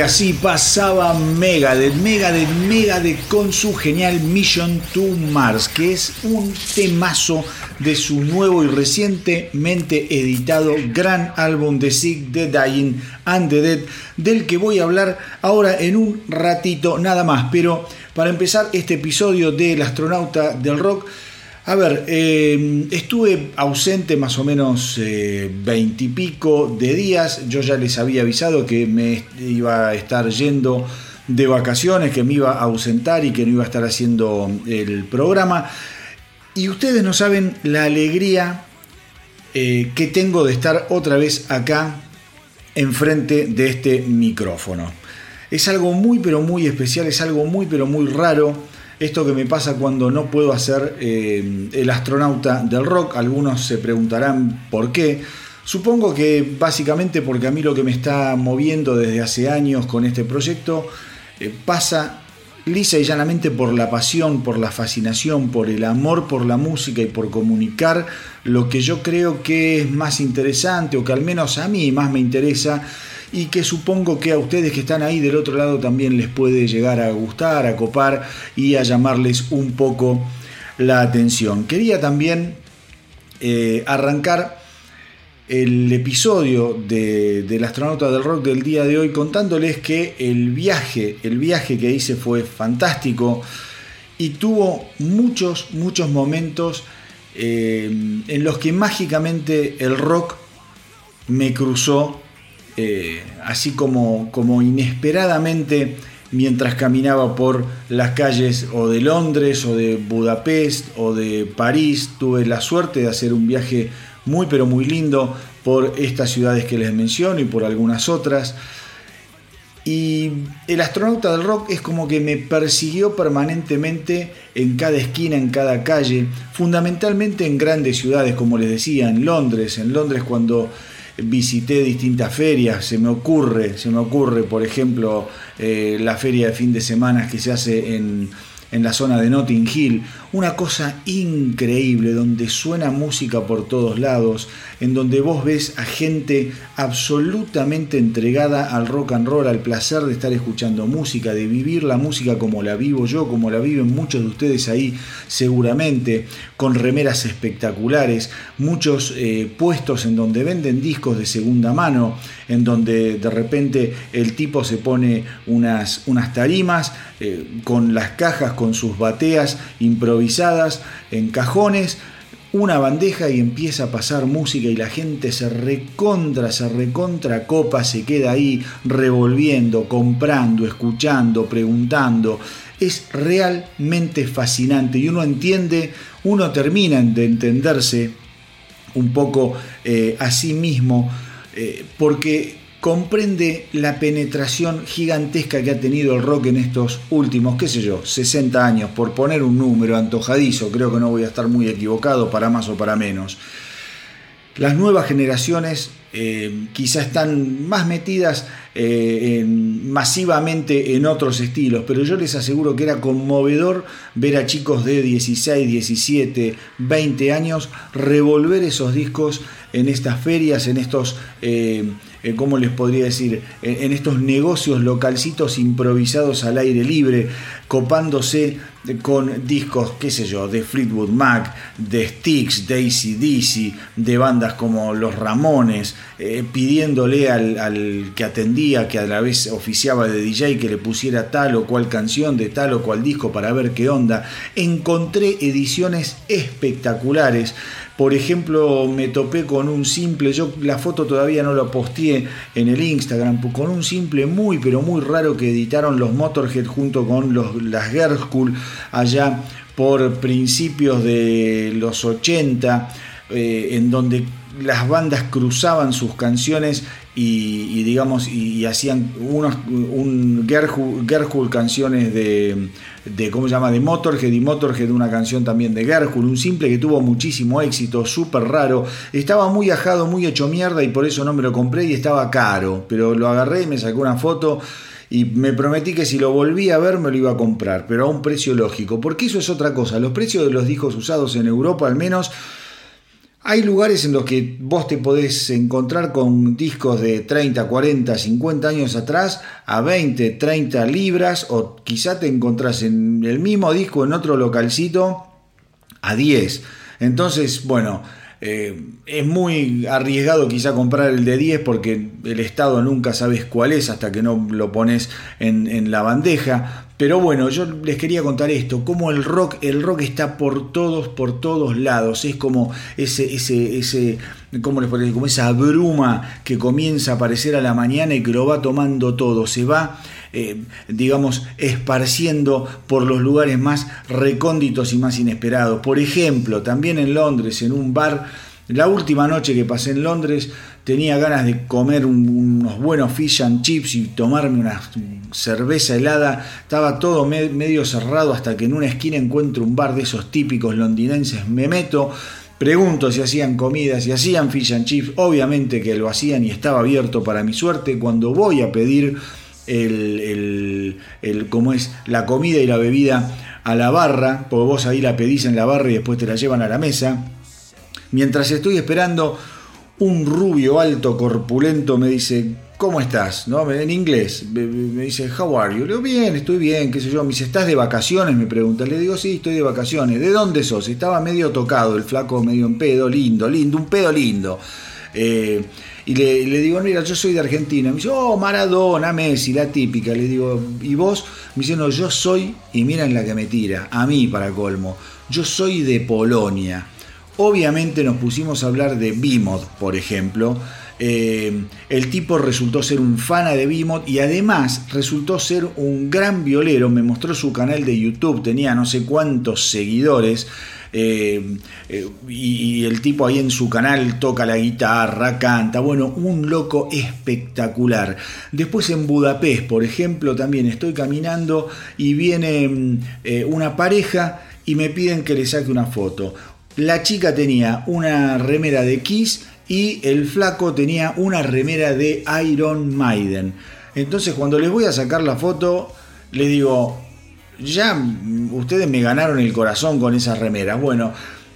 Y así pasaba Megadeth, Megadeth, Megadeth con su genial Mission to Mars, que es un temazo de su nuevo y recientemente editado gran álbum de Sick, The Dying and the Dead, del que voy a hablar ahora en un ratito nada más. Pero para empezar este episodio del astronauta del rock, a ver, eh, estuve ausente más o menos eh, veintipico de días. Yo ya les había avisado que me iba a estar yendo de vacaciones, que me iba a ausentar y que no iba a estar haciendo el programa. Y ustedes no saben la alegría eh, que tengo de estar otra vez acá enfrente de este micrófono. Es algo muy pero muy especial, es algo muy pero muy raro esto que me pasa cuando no puedo hacer eh, el astronauta del rock. Algunos se preguntarán por qué. Supongo que básicamente porque a mí lo que me está moviendo desde hace años con este proyecto eh, pasa lisa y llanamente por la pasión, por la fascinación, por el amor por la música y por comunicar lo que yo creo que es más interesante o que al menos a mí más me interesa y que supongo que a ustedes que están ahí del otro lado también les puede llegar a gustar, a copar y a llamarles un poco la atención. Quería también eh, arrancar el episodio de, del astronauta del rock del día de hoy contándoles que el viaje, el viaje que hice fue fantástico y tuvo muchos, muchos momentos eh, en los que mágicamente el rock me cruzó eh, así como, como inesperadamente mientras caminaba por las calles o de Londres o de Budapest o de París. Tuve la suerte de hacer un viaje muy pero muy lindo por estas ciudades que les menciono y por algunas otras. Y el astronauta del rock es como que me persiguió permanentemente en cada esquina, en cada calle, fundamentalmente en grandes ciudades, como les decía, en Londres. En Londres cuando visité distintas ferias, se me ocurre, se me ocurre, por ejemplo, eh, la feria de fin de semana que se hace en, en la zona de Notting Hill, una cosa increíble donde suena música por todos lados, en donde vos ves a gente absolutamente entregada al rock and roll, al placer de estar escuchando música, de vivir la música como la vivo yo, como la viven muchos de ustedes ahí seguramente, con remeras espectaculares, muchos eh, puestos en donde venden discos de segunda mano, en donde de repente el tipo se pone unas, unas tarimas eh, con las cajas, con sus bateas improvisadas en cajones, una bandeja y empieza a pasar música y la gente se recontra, se recontra copa, se queda ahí revolviendo, comprando, escuchando, preguntando. Es realmente fascinante y uno entiende, uno termina de entenderse un poco eh, a sí mismo, eh, porque comprende la penetración gigantesca que ha tenido el rock en estos últimos, qué sé yo, 60 años, por poner un número antojadizo, creo que no voy a estar muy equivocado para más o para menos. Las nuevas generaciones eh, quizá están más metidas eh, masivamente en otros estilos, pero yo les aseguro que era conmovedor ver a chicos de 16, 17, 20 años revolver esos discos en estas ferias, en estos, eh, eh, ¿cómo les podría decir?, en, estos negocios localcitos improvisados al aire libre, copándose con discos, qué sé yo, de Fleetwood Mac, de Styx, de ACDC, de bandas como Los Ramones, eh, pidiéndole al, al, que atendía, que a la vez oficiaba de DJ, que le pusiera tal o cual canción de tal o cual disco para ver qué onda. Encontré ediciones espectaculares por ejemplo, me topé con un simple, yo la foto todavía no la posteé en el Instagram, con un simple muy pero muy raro que editaron los Motorhead junto con los, las Girl School allá por principios de los 80, eh, en donde las bandas cruzaban sus canciones y, digamos y, hacían unos un Gerhul, canciones de, de cómo se llama de Motorhead y Motorhead una canción también de Gerhul un simple que tuvo muchísimo éxito súper raro. Estaba muy ajado muy hecho mierda y por eso no me lo compré y estaba caro. Pero lo agarré y me sacó una foto y me prometí que si lo volví a ver me lo iba a comprar, pero a un precio lógico, porque eso es otra cosa. Los precios de los discos usados en Europa al menos Hay lugares en los que vos te podés encontrar con discos de 30, 40, 50 años atrás a 20, 30 libras o quizá te encontrás en el mismo disco en otro localcito a 10. Entonces, bueno, eh, es muy arriesgado quizá comprar el de 10 porque el estado nunca sabes cuál es hasta que no lo pones en, en la bandeja. Pero bueno, yo les quería contar esto, cómo el rock, el rock está por todos, por todos lados. Es como ese, ese, ese, ¿cómo les Como esa bruma que comienza a aparecer a la mañana y que lo va tomando todo. Se va, eh, digamos, esparciendo por los lugares más recónditos y más inesperados. Por ejemplo, también en Londres, en un bar, la última noche que pasé en Londres, tenía ganas de comer unos buenos fish and chips y tomarme una cerveza helada. Estaba todo medio cerrado hasta que en una esquina encuentro un bar de esos típicos londinenses. Me meto, pregunto si hacían comida, si hacían fish and chips. Obviamente que lo hacían y estaba abierto para mi suerte. Cuando voy a pedir el, el, como es la comida y la bebida a la barra, porque vos ahí la pedís en la barra y después te la llevan a la mesa. Mientras estoy esperando, un rubio alto, corpulento, me dice, ¿cómo estás? ¿No? En inglés, me, dice, how are you? Le digo, bien, estoy bien, qué sé yo. Me dice, ¿estás de vacaciones? Me pregunta. Le digo, sí, estoy de vacaciones. ¿De dónde sos? Estaba medio tocado, el flaco medio en pedo, lindo, lindo, un pedo lindo. Eh, y le, digo, mira, yo soy de Argentina. Me dice, oh, Maradona, Messi, la típica. Le digo, ¿y vos? Me dice, no, yo soy, y miren la que me tira, a mí para colmo, yo soy de Polonia. Obviamente nos pusimos a hablar de Bimod, por ejemplo. Eh, el tipo resultó ser un fana de Bimod y además resultó ser un gran violero. Me mostró su canal de YouTube, tenía no sé cuántos seguidores. Eh, eh, y, el tipo ahí en su canal toca la guitarra, canta, bueno, un loco espectacular. Después en Budapest, por ejemplo, también estoy caminando y viene mm, una pareja y me piden que le saque una foto. La chica tenía una remera de Kiss y el flaco tenía una remera de Iron Maiden. Entonces cuando les voy a sacar la foto, les digo, ya ustedes me ganaron el corazón con esas remeras. Bueno,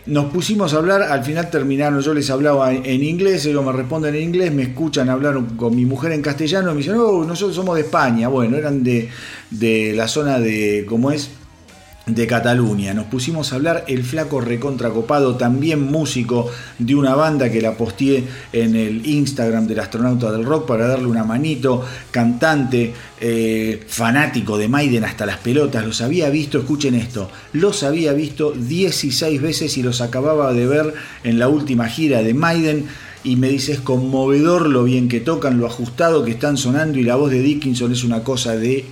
nos pusimos a hablar, al final terminaron, yo les hablaba en inglés, ellos me responden en inglés, me escuchan hablar con mi mujer en castellano y me dicen, oh, nosotros somos de España. Bueno, eran de, de la zona de, ¿cómo es? De Cataluña. Nos pusimos a hablar el flaco recontracopado, también músico de una banda que la posteé en el Instagram del astronauta del rock para darle una manito, cantante, eh, fanático de Maiden hasta las pelotas, los había visto, escuchen esto, los había visto 16 veces y los acababa de ver en la última gira de Maiden y me dice es conmovedor lo bien que tocan, lo ajustado que están sonando y la voz de Dickinson es una cosa de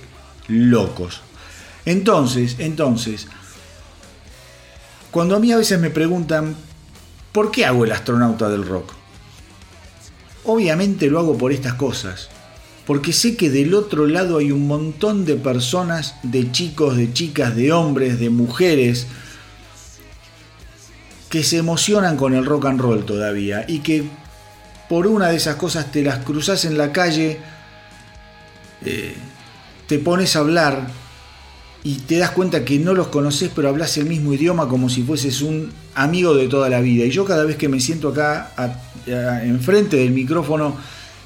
locos. Entonces, entonces, cuando a mí a veces me preguntan, ¿por qué hago el astronauta del rock? Obviamente lo hago por estas cosas, porque sé que del otro lado hay un montón de personas, de chicos, de chicas, de hombres, de mujeres, que se emocionan con el rock and roll todavía y que por una de esas cosas te las cruzas en la calle, eh, te pones a hablar y te das cuenta que no los conoces, pero hablas el mismo idioma como si fueses un amigo de toda la vida. Y yo cada vez que me siento acá enfrente del micrófono,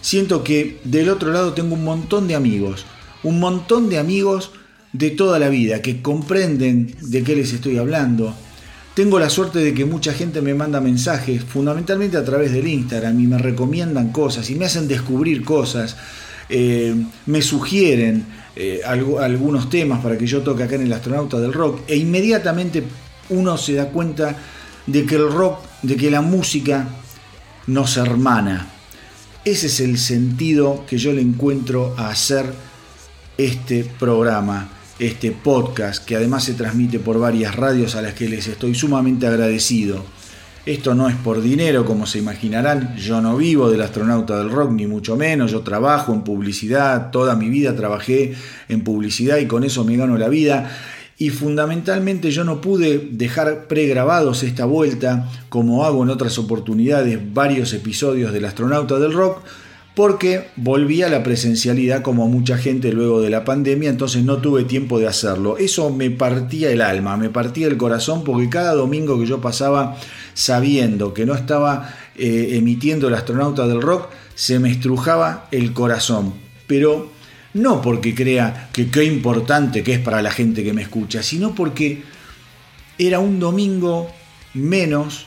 siento que del otro lado tengo un montón de amigos, un montón de amigos de toda la vida que comprenden de qué les estoy hablando. Tengo la suerte de que mucha gente me manda mensajes, fundamentalmente a través del Instagram, y me recomiendan cosas y me hacen descubrir cosas, eh, me sugieren eh, algunos temas para que yo toque acá en el astronauta del rock e inmediatamente uno se da cuenta de que el rock, de que la música nos hermana. Ese es el sentido que yo le encuentro a hacer este programa, este podcast, que además se transmite por varias radios a las que les estoy sumamente agradecido. Esto no es por dinero, como se imaginarán. Yo no vivo del astronauta del rock, ni mucho menos. Yo trabajo en publicidad. Toda mi vida trabajé en publicidad y con eso me gano la vida. Y fundamentalmente yo no pude dejar pregrabados esta vuelta, como hago en otras oportunidades, varios episodios del astronauta del rock, porque volví a la presencialidad como mucha gente luego de la pandemia, entonces no tuve tiempo de hacerlo. Eso me partía el alma, me partía el corazón, porque cada domingo que yo pasaba sabiendo que no estaba eh, emitiendo el astronauta del rock, se me estrujaba el corazón. Pero no porque crea que qué importante que es para la gente que me escucha, sino porque era un domingo menos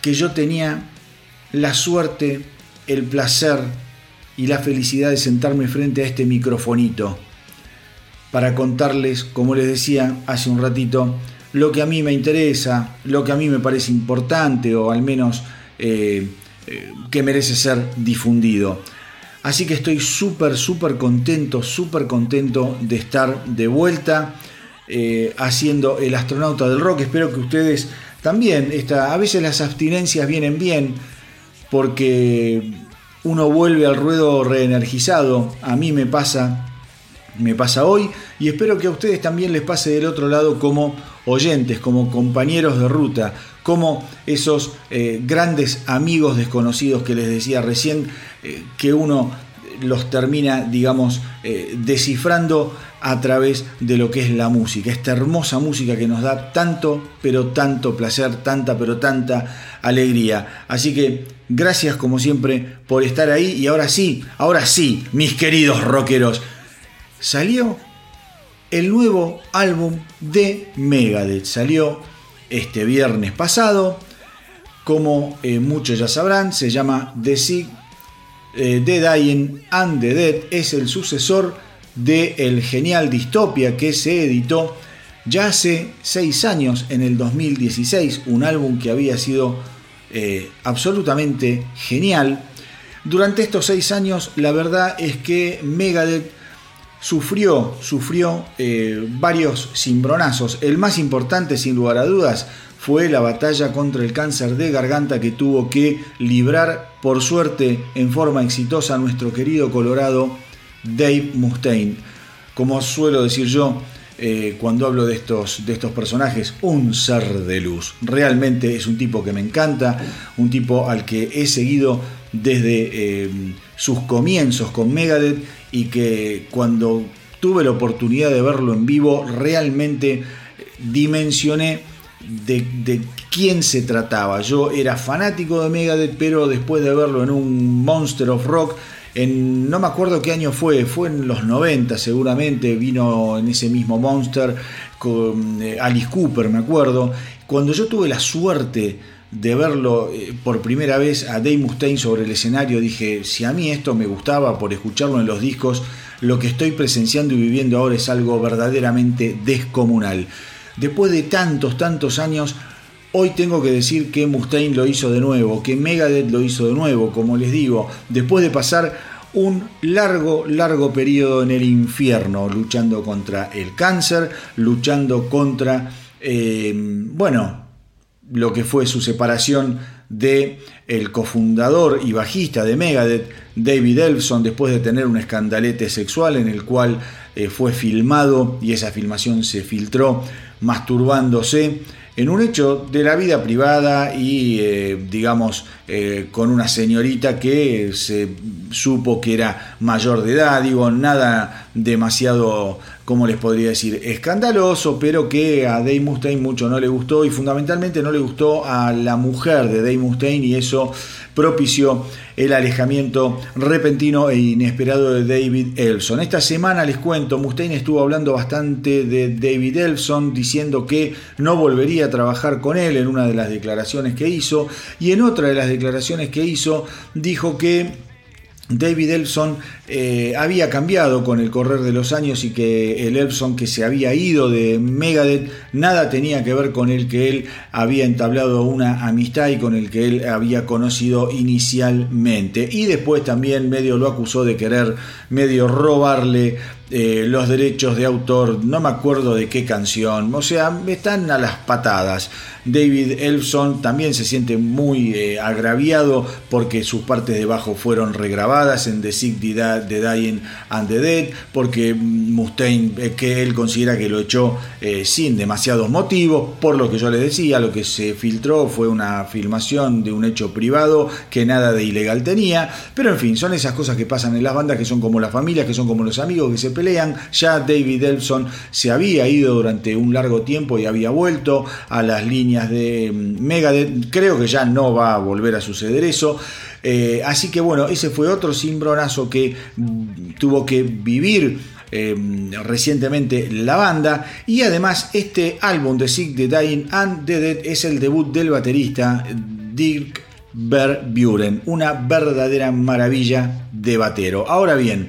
que yo tenía la suerte, el placer y la felicidad de sentarme frente a este microfonito para contarles, como les decía hace un ratito, lo que a mí me interesa, lo que a mí me parece importante o al menos eh, eh, que merece ser difundido. Así que estoy súper, súper contento, súper contento de estar de vuelta eh, haciendo el astronauta del rock. Espero que ustedes también, a veces las abstinencias vienen bien porque uno vuelve al ruedo reenergizado. A mí me pasa, me pasa hoy y espero que a ustedes también les pase del otro lado como oyentes, como compañeros de ruta, como esos eh, grandes amigos desconocidos que les decía recién, eh, que uno los termina, digamos, eh, descifrando a través de lo que es la música, esta hermosa música que nos da tanto, pero tanto placer, tanta, pero tanta alegría. Así que gracias como siempre por estar ahí y ahora sí, ahora sí, mis queridos rockeros, salió el nuevo álbum de Megadeth, salió este viernes pasado, como eh, muchos ya sabrán, se llama The Sick, eh, The Dying and the Dead, es el sucesor de el genial Distopia que se editó ya hace seis años, en el 2016, un álbum que había sido eh, absolutamente genial. Durante estos seis años, la verdad es que Megadeth sufrió, sufrió eh, varios cimbronazos. El más importante, sin lugar a dudas, fue la batalla contra el cáncer de garganta que tuvo que librar, por suerte, en forma exitosa, nuestro querido Colorado Dave Mustaine. Como suelo decir yo, eh, cuando hablo de estos, de estos personajes, un ser de luz. Realmente es un tipo que me encanta, un tipo al que he seguido desde eh, sus comienzos con Megadeth y que cuando tuve la oportunidad de verlo en vivo realmente dimensioné de, quién se trataba. Yo era fanático de Megadeth, pero después de verlo en un Monster of Rock, no me acuerdo qué año fue, fue en los 90 seguramente, vino en ese mismo Monster con eh, Alice Cooper, me acuerdo. Cuando yo tuve la suerte de verlo eh, por primera vez a Dave Mustaine sobre el escenario, dije, si a mí esto me gustaba por escucharlo en los discos, lo que estoy presenciando y viviendo ahora es algo verdaderamente descomunal. Después de tantos, tantos años, Hoy tengo que decir que Mustaine lo hizo de nuevo, que Megadeth lo hizo de nuevo, como les digo, después de pasar un largo, largo periodo en el infierno, luchando contra el cáncer, luchando contra, eh, bueno, lo que fue su separación de el cofundador y bajista de Megadeth, David Elfson, después de tener un escandalete sexual en el cual eh, fue filmado y esa filmación se filtró masturbándose en un hecho de la vida privada y, eh, digamos, eh, con una señorita que se supo que era mayor de edad, digo, nada demasiado, como les podría decir, escandaloso, pero que a Dave Mustaine mucho no le gustó y fundamentalmente no le gustó a la mujer de Dave Mustaine y eso propició el alejamiento repentino e inesperado de David Elson. Esta semana les cuento, Mustaine estuvo hablando bastante de David Elson, diciendo que no volvería a trabajar con él en una de las declaraciones que hizo, y en otra de las declaraciones que hizo dijo que David Elson eh, había cambiado con el correr de los años y que el Elson que se había ido de Megadeth nada tenía que ver con el que él había entablado una amistad y con el que él había conocido inicialmente. Y después también medio lo acusó de querer medio robarle eh, los derechos de autor, no me acuerdo de qué canción, o sea, están a las patadas. David Elfson también se siente muy eh, agraviado porque sus partes de bajo fueron regrabadas en The Sick, The Dying and the Dead, porque Mustaine, eh, que él considera que lo echó sin demasiados motivos, por lo que yo le decía, lo que se filtró fue una filmación de un hecho privado que nada de ilegal tenía, pero en fin, son esas cosas que pasan en las bandas que son como las familias, que son como los amigos, que se pelean. Ya David Elson se había ido durante un largo tiempo y había vuelto a las líneas de mm, Megadeth. Creo que ya no va a volver a suceder eso. Eh, así que bueno, ese fue otro cimbronazo que tuvo que vivir Em, recientemente la banda. Y además este álbum de Sick the Dying and the Dead es el debut del baterista Dirk Verburen. Una verdadera maravilla de batero. Ahora bien,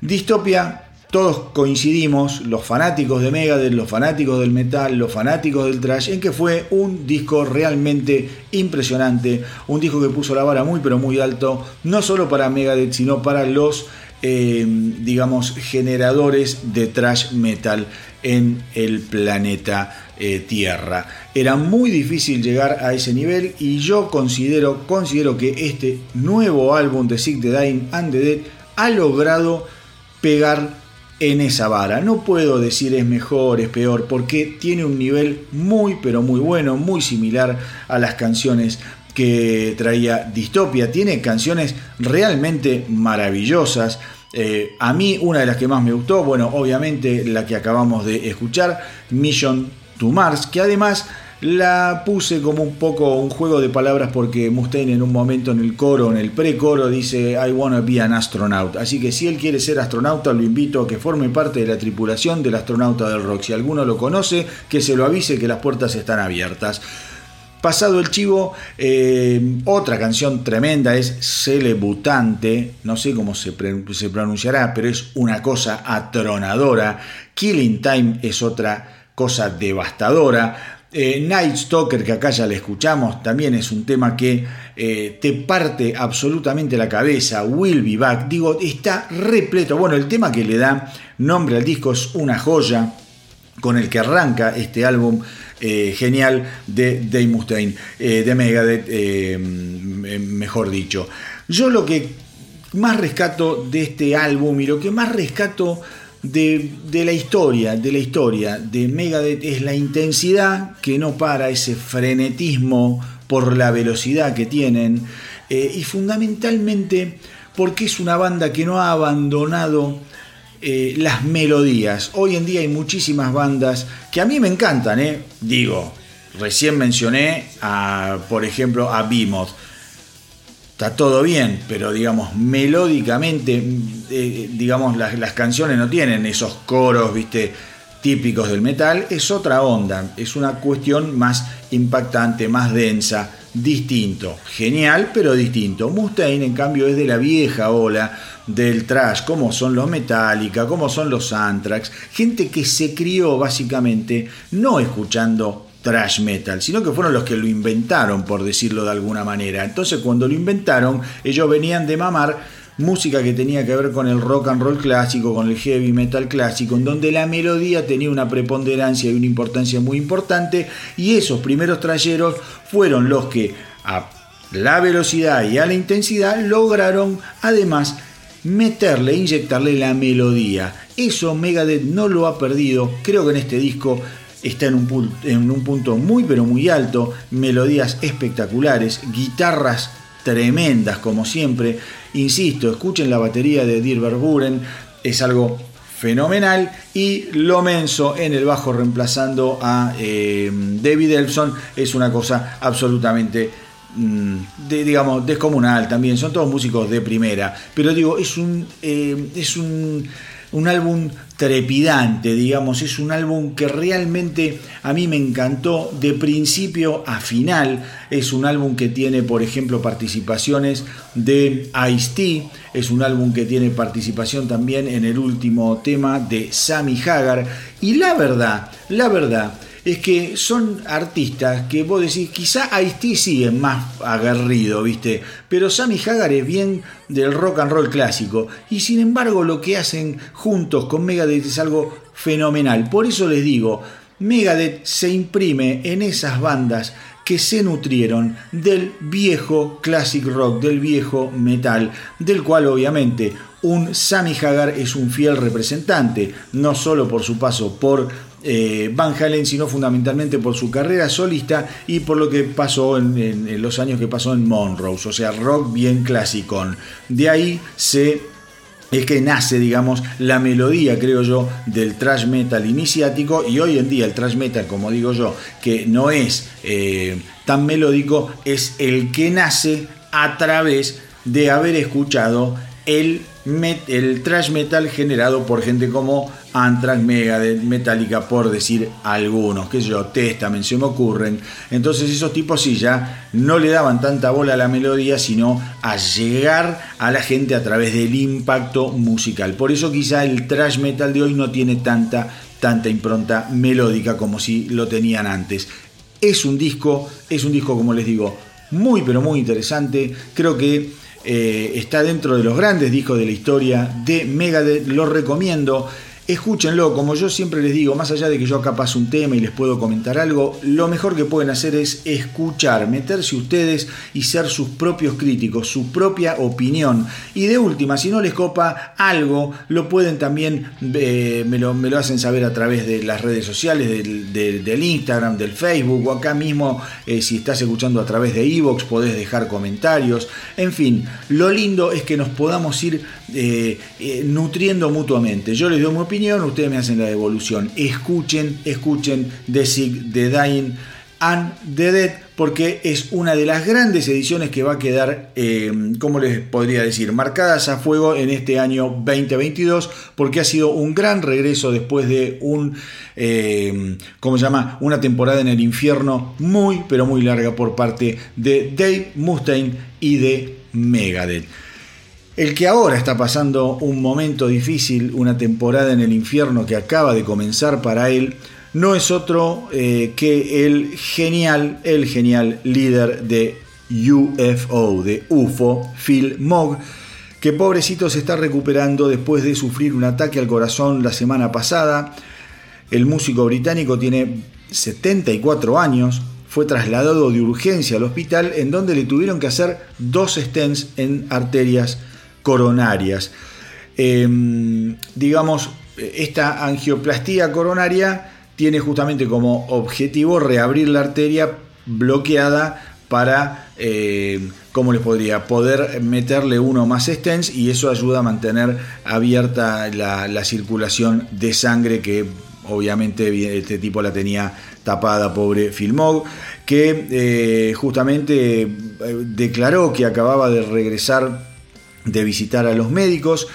Distopia todos coincidimos, los fanáticos de Megadeth, los fanáticos del metal, los fanáticos del trash, en que fue un disco realmente impresionante, un disco que puso la vara muy pero muy alto, no solo para Megadeth, sino para los eh, digamos, generadores de trash metal en el planeta eh, Tierra. Era muy difícil llegar a ese nivel y yo considero, considero que este nuevo álbum de Sick the Dying and the Dead ha logrado pegar en esa vara. No puedo decir es mejor, es peor, porque tiene un nivel muy, pero muy bueno, muy similar a las canciones que traía Distopia. Tiene canciones realmente maravillosas. Eh, a mí una de las que más me gustó, bueno, obviamente la que acabamos de escuchar, Mission to Mars, que además la puse como un poco un juego de palabras porque Mustaine en un momento en el coro, en el pre-coro, dice I wanna be an astronaut. Así que si él quiere ser astronauta, lo invito a que forme parte de la tripulación del astronauta del rock. Si alguno lo conoce, que se lo avise que las puertas están abiertas. Pasado el chivo, eh, otra canción tremenda es Celebutante, no sé cómo se, se, pronunciará, pero es una cosa atronadora. Killing Time es otra cosa devastadora. Eh, Night Stalker, que acá ya le escuchamos, también es un tema que eh, te parte absolutamente la cabeza. Will Be Back, digo, está repleto. Bueno, el tema que le da nombre al disco es una joya con el que arranca este álbum eh, genial de Dave Mustaine, de Megadeth, eh, mejor dicho. Yo lo que más rescato de este álbum y lo que más rescato de, la historia, de la historia de Megadeth es la intensidad que no para, ese frenetismo por la velocidad que tienen y fundamentalmente porque es una banda que no ha abandonado eh, las melodías. Hoy en día hay muchísimas bandas que a mí me encantan, ¿eh? Digo, recién mencioné a, por ejemplo, a Behemoth. Está todo bien, pero digamos, melódicamente, eh, digamos, las, las, canciones no tienen esos coros, viste, típicos del metal. Es otra onda, es una cuestión más impactante, más densa, distinto. Genial, pero distinto. Mustaine, en cambio, es de la vieja ola del trash, como son los Metallica, como son los Anthrax, gente que se crió básicamente no escuchando trash metal, sino que fueron los que lo inventaron, por decirlo de alguna manera. Entonces cuando lo inventaron, ellos venían de mamar música que tenía que ver con el rock and roll clásico, con el heavy metal clásico, en donde la melodía tenía una preponderancia y una importancia muy importante, y esos primeros trayeros fueron los que a la velocidad y a la intensidad lograron además meterle, inyectarle la melodía. Eso Megadeth no lo ha perdido. Creo que en este disco está en un, en un punto muy pero muy alto. Melodías espectaculares, guitarras tremendas como siempre. Insisto, escuchen la batería de Dirk Buren, es algo fenomenal. Y Lo Menso en el bajo reemplazando a eh, David Elson es una cosa absolutamente Mm, digamos, descomunal también, son todos músicos de primera, pero digo, es un, eh, es un, un, álbum trepidante, digamos, es un álbum que realmente a mí me encantó de principio a final, es un álbum que tiene, por ejemplo, participaciones de Ice-T, es un álbum que tiene participación también en el último tema de Sammy Hagar, y la verdad, la verdad, es que son artistas que vos decís, quizá Ice-T sí es más aguerrido, ¿viste? Pero Sammy Hagar es bien del rock and roll clásico. Y sin embargo, lo que hacen juntos con Megadeth es algo fenomenal. Por eso les digo, Megadeth se imprime en esas bandas que se nutrieron del viejo classic rock, del viejo metal, del cual obviamente un Sammy Hagar es un fiel representante, no solo por su paso por eh, Van Halen, sino fundamentalmente por su carrera solista y por lo que pasó en, los años que pasó en Monrose, o sea, rock bien clásico. De ahí se es que nace, digamos, la melodía, creo yo, del thrash metal iniciático y hoy en día el thrash metal, como digo yo, que no es eh, tan melódico, es el que nace a través de haber escuchado el, el thrash metal generado por gente como Anthrax, Megadeth, Metallica, por decir algunos, que yo, Testament, se me ocurren. Entonces esos tipos sí ya no le daban tanta bola a la melodía, sino a llegar a la gente a través del impacto musical. Por eso quizá el thrash metal de hoy no tiene tanta, tanta impronta melódica como si lo tenían antes. Es un disco, es un disco, como les digo, muy pero muy interesante. Creo que eh, está dentro de los grandes discos de la historia de Megadeth, lo recomiendo. Escúchenlo, como yo siempre les digo, más allá de que yo acá paso un tema y les puedo comentar algo, lo mejor que pueden hacer es escuchar, meterse ustedes y ser sus propios críticos, su propia opinión. Y de última, si no les copa algo, lo pueden también, eh, me, lo, hacen saber a través de las redes sociales, del Instagram, del Facebook, o acá mismo, eh, si estás escuchando a través de Evox, podés dejar comentarios. En fin, lo lindo es que nos podamos ir eh, nutriendo mutuamente. Yo les doy mi opinión ustedes me hacen la devolución. Escuchen, escuchen The Sick, The Dying and The Dead, porque es una de las grandes ediciones que va a quedar, eh, ¿cómo les podría decir?, marcadas a fuego en este año 2022, porque ha sido un gran regreso después de un, eh, ¿cómo se llama?, una temporada en el infierno muy, pero muy larga por parte de Dave Mustaine y de Megadeth. El que ahora está pasando un momento difícil, una temporada en el infierno que acaba de comenzar para él, no es otro eh, que el genial, el genial líder de UFO, de UFO, Phil Mogg, que pobrecito se está recuperando después de sufrir un ataque al corazón la semana pasada. El músico británico tiene 74 años, fue trasladado de urgencia al hospital en donde le tuvieron que hacer dos stents en arterias coronarias. Em, digamos, esta angioplastía coronaria tiene justamente como objetivo reabrir la arteria bloqueada para, eh, ¿cómo les podría? Poder meterle uno más stents y eso ayuda a mantener abierta la, circulación de sangre que obviamente este tipo la tenía tapada, pobre Filmog, que eh, justamente eh, declaró que acababa de regresar de visitar a los médicos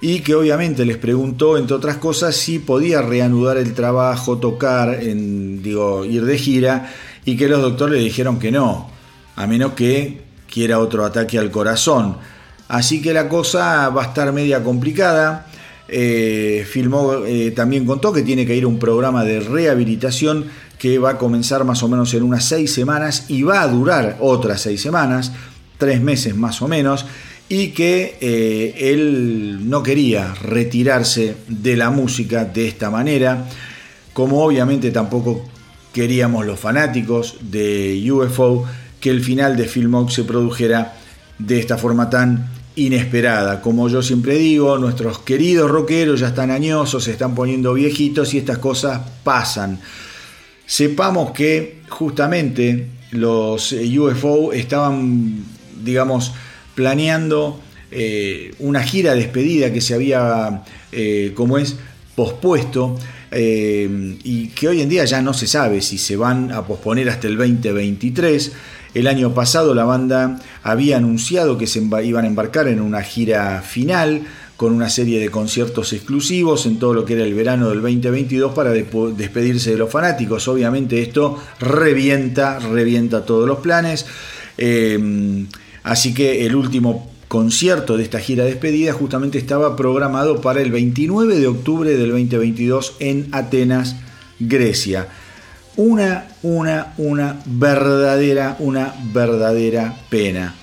y que obviamente les preguntó, entre otras cosas, si podía reanudar el trabajo, tocar, en, digo, ir de gira, y que los doctores le dijeron que no, a menos que quiera otro ataque al corazón. Así que la cosa va a estar media complicada. Eh, filmó, eh, también contó que tiene que ir a un programa de rehabilitación que va a comenzar más o menos en unas seis semanas y va a durar otras seis semanas, tres meses más o menos y que eh, él no quería retirarse de la música de esta manera, como obviamente tampoco queríamos los fanáticos de UFO que el final de Filmog se produjera de esta forma tan inesperada. Como yo siempre digo, nuestros queridos rockeros ya están añosos, se están poniendo viejitos y estas cosas pasan. Sepamos que justamente los UFO estaban, digamos, planeando eh, una gira despedida que se había, eh, como es, pospuesto eh, y que hoy en día ya no se sabe si se van a posponer hasta el 2023. El año pasado la banda había anunciado que se iban a embarcar en una gira final con una serie de conciertos exclusivos en todo lo que era el verano del 2022 para despedirse de los fanáticos. Obviamente esto revienta, revienta todos los planes. Así que el último concierto de esta gira despedida justamente estaba programado para el 29 de octubre del 2022 en Atenas, Grecia. Una, una, una verdadera, una verdadera pena.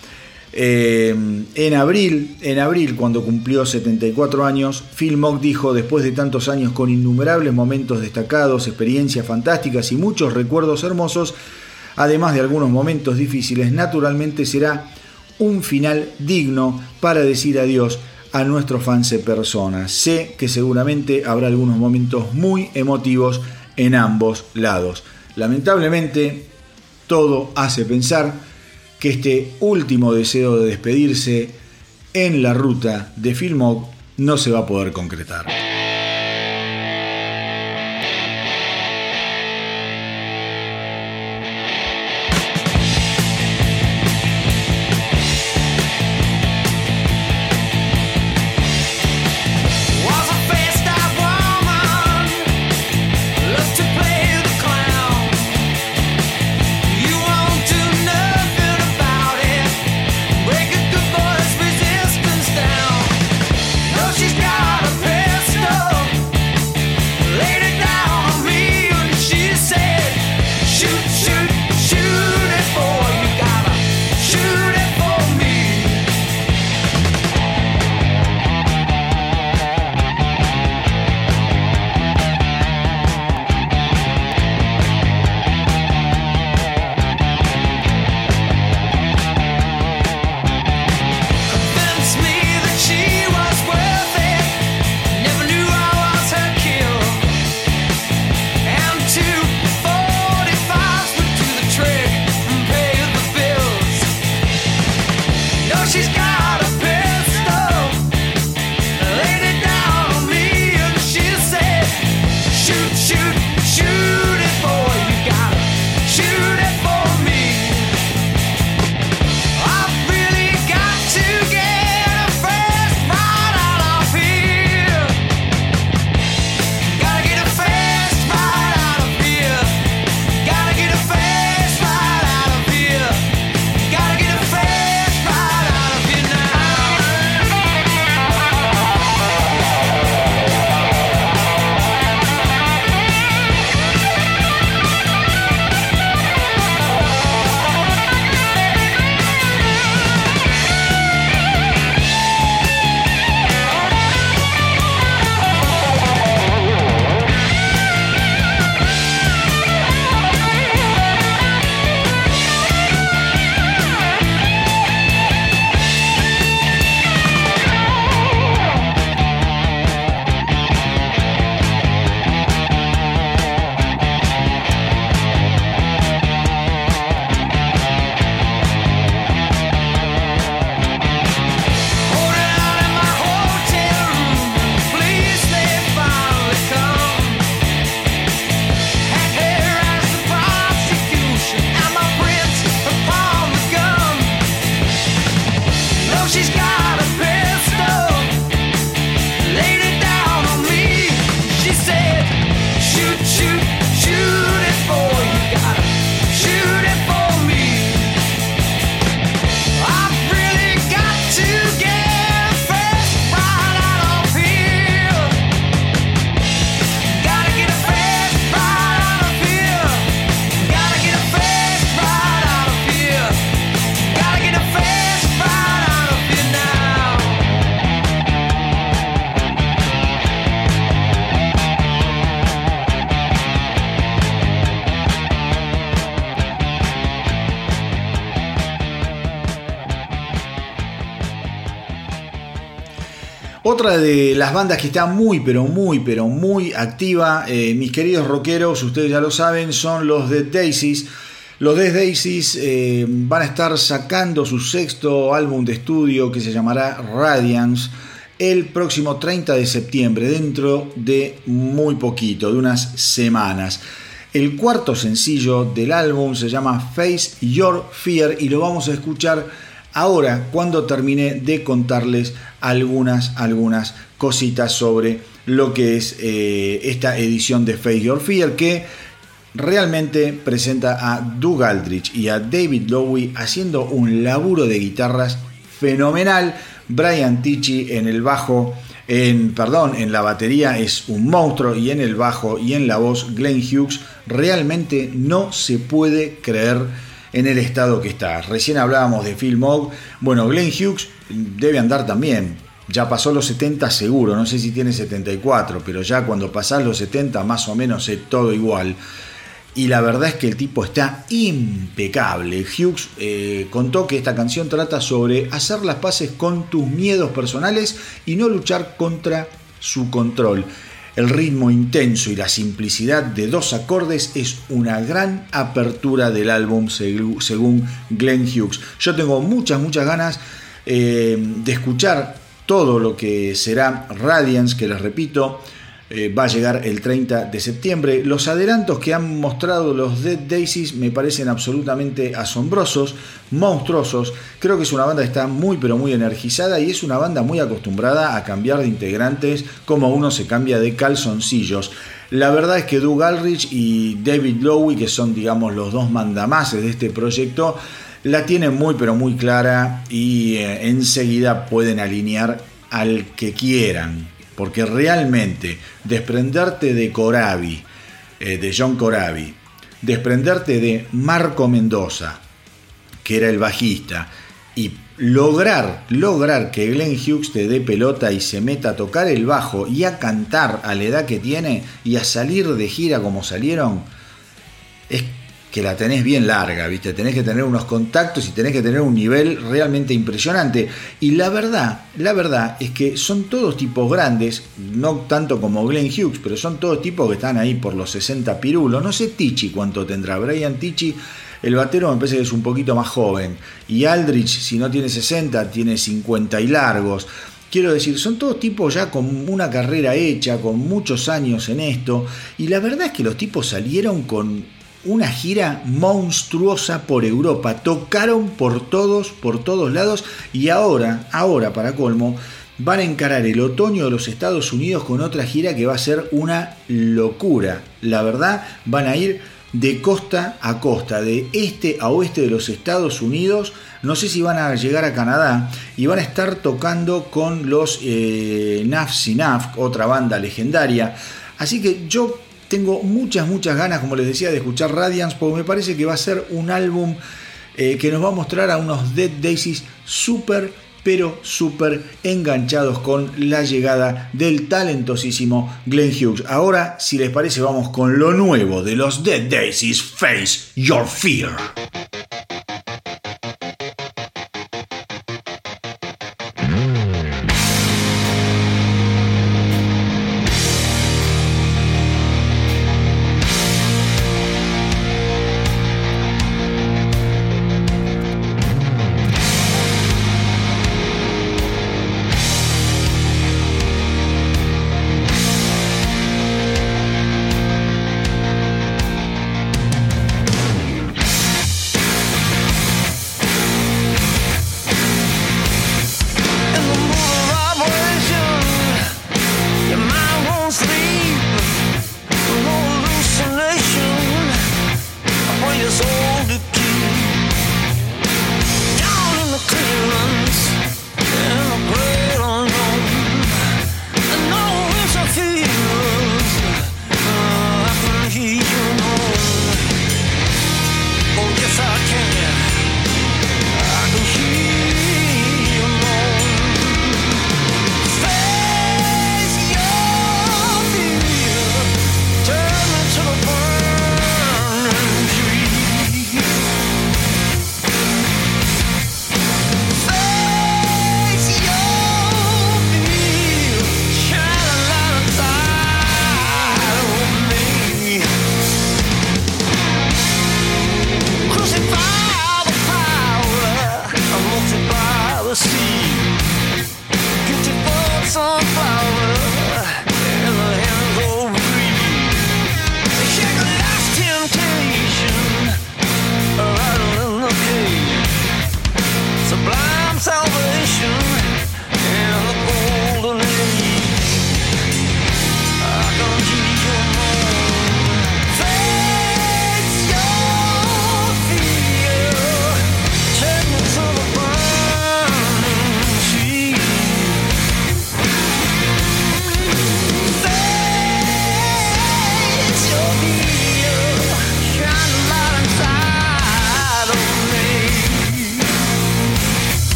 Eh, en abril, en abril, cuando cumplió 74 años, Phil Mock dijo, después de tantos años con innumerables momentos destacados, experiencias fantásticas y muchos recuerdos hermosos, además de algunos momentos difíciles, naturalmente será un final digno para decir adiós a nuestros fans de personas. Sé que seguramente habrá algunos momentos muy emotivos en ambos lados. Lamentablemente, todo hace pensar que este último deseo de despedirse en la ruta de Filmog no se va a poder concretar. Otra de las bandas que está muy, pero muy, pero muy activa, eh, mis queridos rockeros, ustedes ya lo saben, son los de Daisies. Los de Daisies eh, van a estar sacando su sexto álbum de estudio que se llamará Radiance el próximo 30 de septiembre, dentro de muy poquito, de unas semanas. El cuarto sencillo del álbum se llama Face Your Fear y lo vamos a escuchar ahora cuando termine de contarles algunas, algunas cositas sobre lo que es eh, esta edición de Face Your Fear que realmente presenta a Doug Aldrich y a David Lowe haciendo un laburo de guitarras fenomenal. Brian Tichy en el bajo, en, perdón, en la batería es un monstruo y en el bajo y en la voz Glenn Hughes realmente no se puede creer en el estado que está. Recién hablábamos de Phil Mogg. Bueno, Glenn Hughes debe andar también. Ya pasó los 70 seguro, no sé si tiene 74, pero ya cuando pasás los 70 más o menos es todo igual. Y la verdad es que el tipo está impecable. Hughes eh, contó que esta canción trata sobre hacer las paces con tus miedos personales y no luchar contra su control. El ritmo intenso y la simplicidad de dos acordes es una gran apertura del álbum según Glenn Hughes. Yo tengo muchas, muchas ganas eh, de escuchar todo lo que será Radiance, que les repito, eh, va a llegar el 30 de septiembre. Los adelantos que han mostrado los Dead Daisies me parecen absolutamente asombrosos, monstruosos. Creo que es una banda que está muy pero muy energizada y es una banda muy acostumbrada a cambiar de integrantes como uno se cambia de calzoncillos. La verdad es que Doug Alrich y David Lowe, que son digamos los dos mandamases de este proyecto, la tienen muy pero muy clara y eh, enseguida pueden alinear al que quieran porque realmente desprenderte de Corabi, eh, de John Corabi, desprenderte de Marco Mendoza, que era el bajista, y lograr, lograr que Glenn Hughes te dé pelota y se meta a tocar el bajo y a cantar a la edad que tiene y a salir de gira como salieron, es que la tenés bien larga, ¿viste? Tenés que tener unos contactos y tenés que tener un nivel realmente impresionante. Y la verdad, la verdad es que son todos tipos grandes, no tanto como Glenn Hughes, pero son todos tipos que están ahí por los 60 pirulos. No sé Tichi cuánto tendrá. Brian Tichi, el batero me parece que es un poquito más joven. Y Aldrich, si no tiene 60, tiene 50 y largos. Quiero decir, son todos tipos ya con una carrera hecha, con muchos años en esto. Y la verdad es que los tipos salieron con una gira monstruosa por Europa. Tocaron por todos, por todos lados y ahora, ahora para colmo, van a encarar el otoño de los Estados Unidos con otra gira que va a ser una locura. La verdad, van a ir de costa a costa, de este a oeste de los Estados Unidos. No sé si van a llegar a Canadá y van a estar tocando con los eh, otra banda legendaria. Así que yo tengo muchas, muchas ganas, como les decía, de escuchar Radiance, porque me parece que va a ser un álbum eh, que nos va a mostrar a unos Dead Daisies súper, pero súper enganchados con la llegada del talentosísimo Glenn Hughes. Ahora, si les parece, vamos con lo nuevo de los Dead Daisies, Face Your Fear.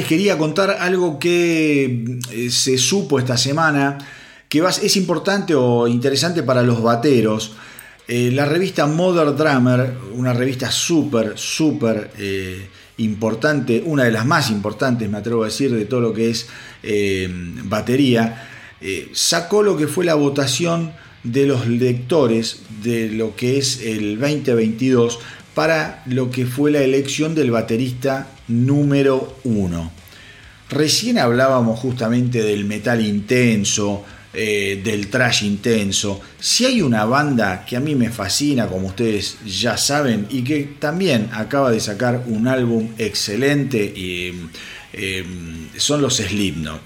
Les quería contar algo que eh, se supo esta semana, que es importante o interesante para los bateros. Eh, la revista Modern Drummer, una revista súper, súper eh, importante, una de las más importantes, me atrevo a decir, de todo lo que es batería, sacó lo que fue la votación de los lectores de lo que es el 2022 para lo que fue la elección del baterista número uno. Recién hablábamos justamente del metal intenso, eh, del trash intenso. Si hay una banda que a mí me fascina, como ustedes ya saben, y que también acaba de sacar un álbum excelente, y, eh, son los Slipknot.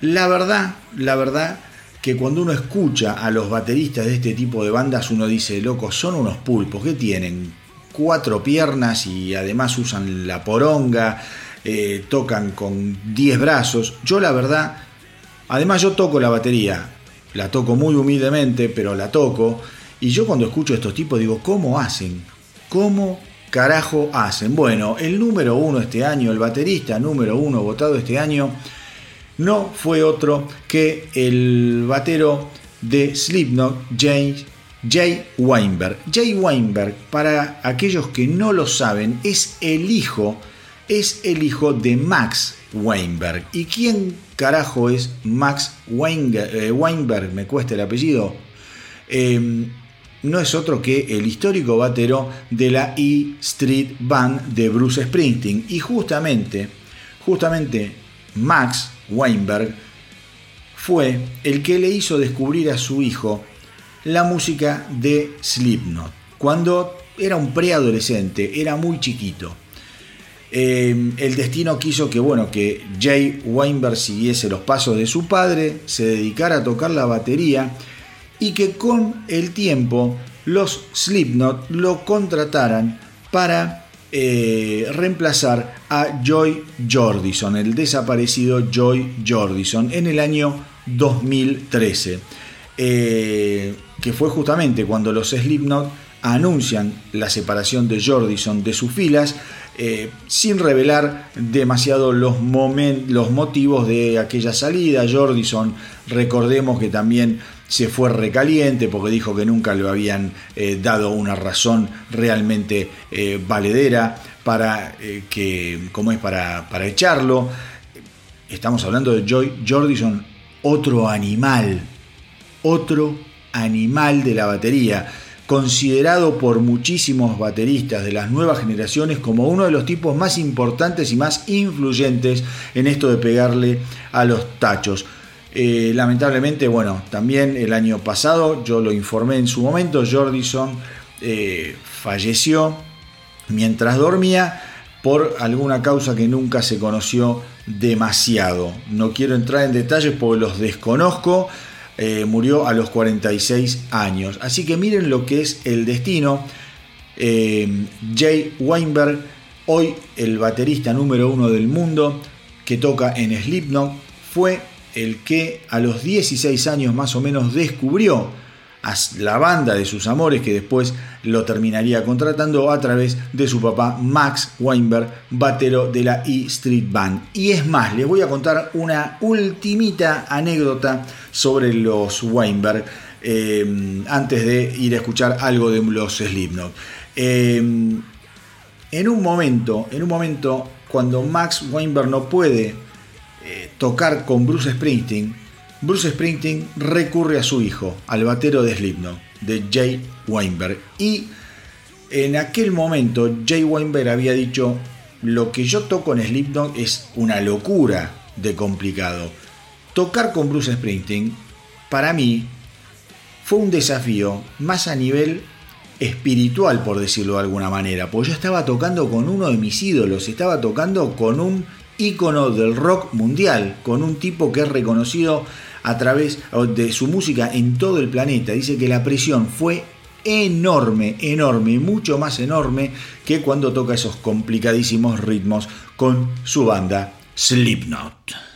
La verdad, la verdad que cuando uno escucha a los bateristas de este tipo de bandas, uno dice, loco, son unos pulpos, ¿qué tienen? Cuatro piernas y además usan la poronga, eh, tocan con 10 brazos. Yo la verdad, además yo toco la batería, la toco muy humildemente, pero la toco. Y yo cuando escucho a estos tipos digo, ¿cómo hacen? ¿Cómo carajo hacen? Bueno, el número uno este año, el baterista número uno votado este año, no fue otro que el batero de Slipknot, James Jay Weinberg. Jay Weinberg, para aquellos que no lo saben, es el hijo, es el hijo de Max Weinberg. ¿Y quién carajo es Max eh, Weinberg? Me cuesta el apellido. Em, no es otro que el histórico batero de la E Street Band de Bruce Springsteen. Y justamente, justamente Max Weinberg, fue el que le hizo descubrir a su hijo la música de Slipknot, cuando era un preadolescente, era muy chiquito. Eh, el destino quiso que, bueno, que Jay Weinberg siguiese los pasos de su padre, se dedicara a tocar la batería y que con el tiempo los Slipknot lo contrataran para eh, reemplazar a Joy Jordison, el desaparecido Joy Jordison, en el año 2013, eh, que fue justamente cuando los Slipknot anuncian la separación de Jordison de sus filas, eh, sin revelar demasiado los, motivos de aquella salida. Jordison, recordemos que también se fue recaliente porque dijo que nunca le habían eh, dado una razón realmente valedera para que, como es para, echarlo. Estamos hablando de Jordison, otro animal, otro animal de la batería, considerado por muchísimos bateristas de las nuevas generaciones como uno de los tipos más importantes y más influyentes en esto de pegarle a los tachos. Eh, lamentablemente, bueno, también el año pasado, yo lo informé en su momento, Jordison eh, falleció mientras dormía por alguna causa que nunca se conoció demasiado. No quiero entrar en detalles porque los desconozco. Eh, murió a los 46 años. Así que miren lo que es el destino. Jay Weinberg, hoy el baterista número uno del mundo que toca en Slipknot, fue el que a los 16 años más o menos descubrió a la banda de sus amores que después lo terminaría contratando a través de su papá Max Weinberg, batero de la E Street Band. Y es más, les voy a contar una ultimita anécdota sobre los Weinberg eh, antes de ir a escuchar algo de los Slipknot. Eh, en un momento, en un momento, cuando Max Weinberg no puede eh, tocar con Bruce Springsteen, Bruce Springsteen recurre a su hijo, al batero de Slipknot, de Jay Weinberg. Y en aquel momento Jay Weinberg había dicho, lo que yo toco en Slipknot es una locura de complicado. Tocar con Bruce Springsteen, para mí, fue un desafío más a nivel espiritual, por decirlo de alguna manera, porque yo estaba tocando con uno de mis ídolos, estaba tocando con un ícono del rock mundial, con un tipo que es reconocido a través de su música en todo el planeta. Dice que la presión fue enorme, enorme, mucho más enorme que cuando toca esos complicadísimos ritmos con su banda Slipknot.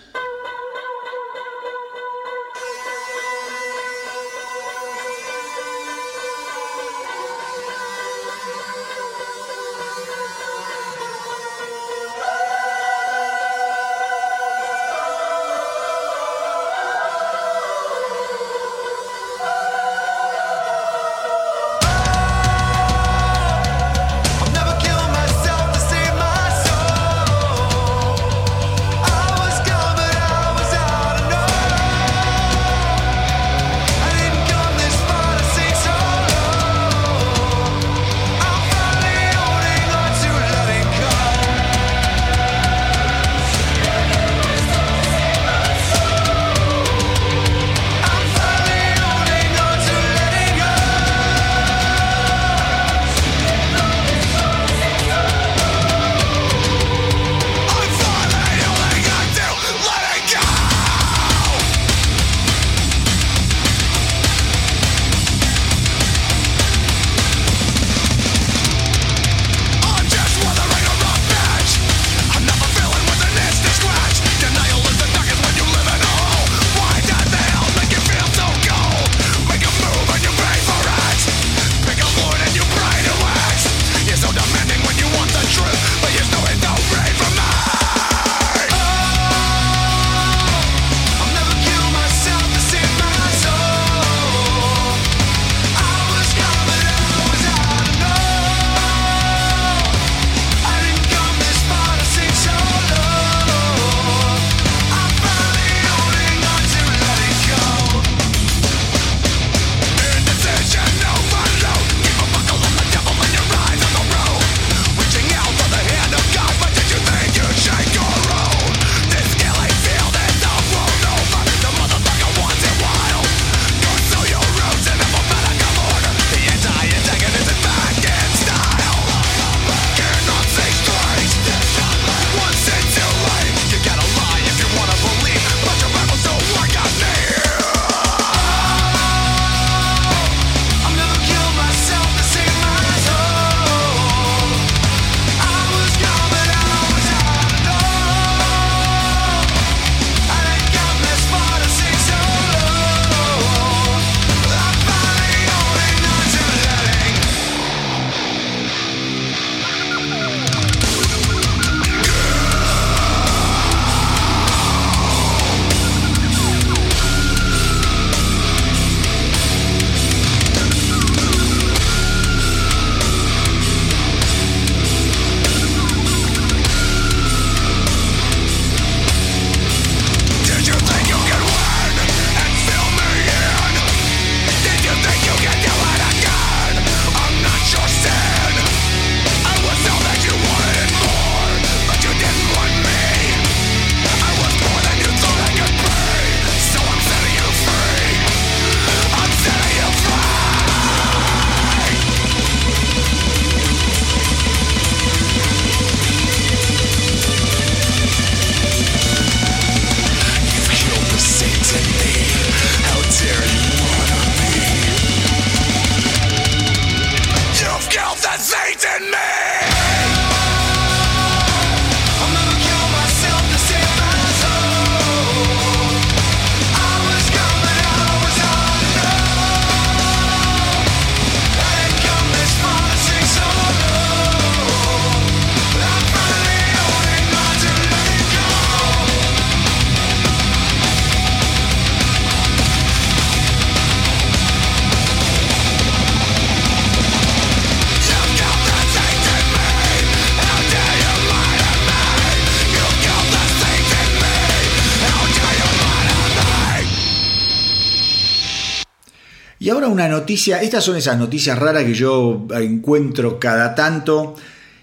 Una noticia, estas son esas noticias raras que yo encuentro cada tanto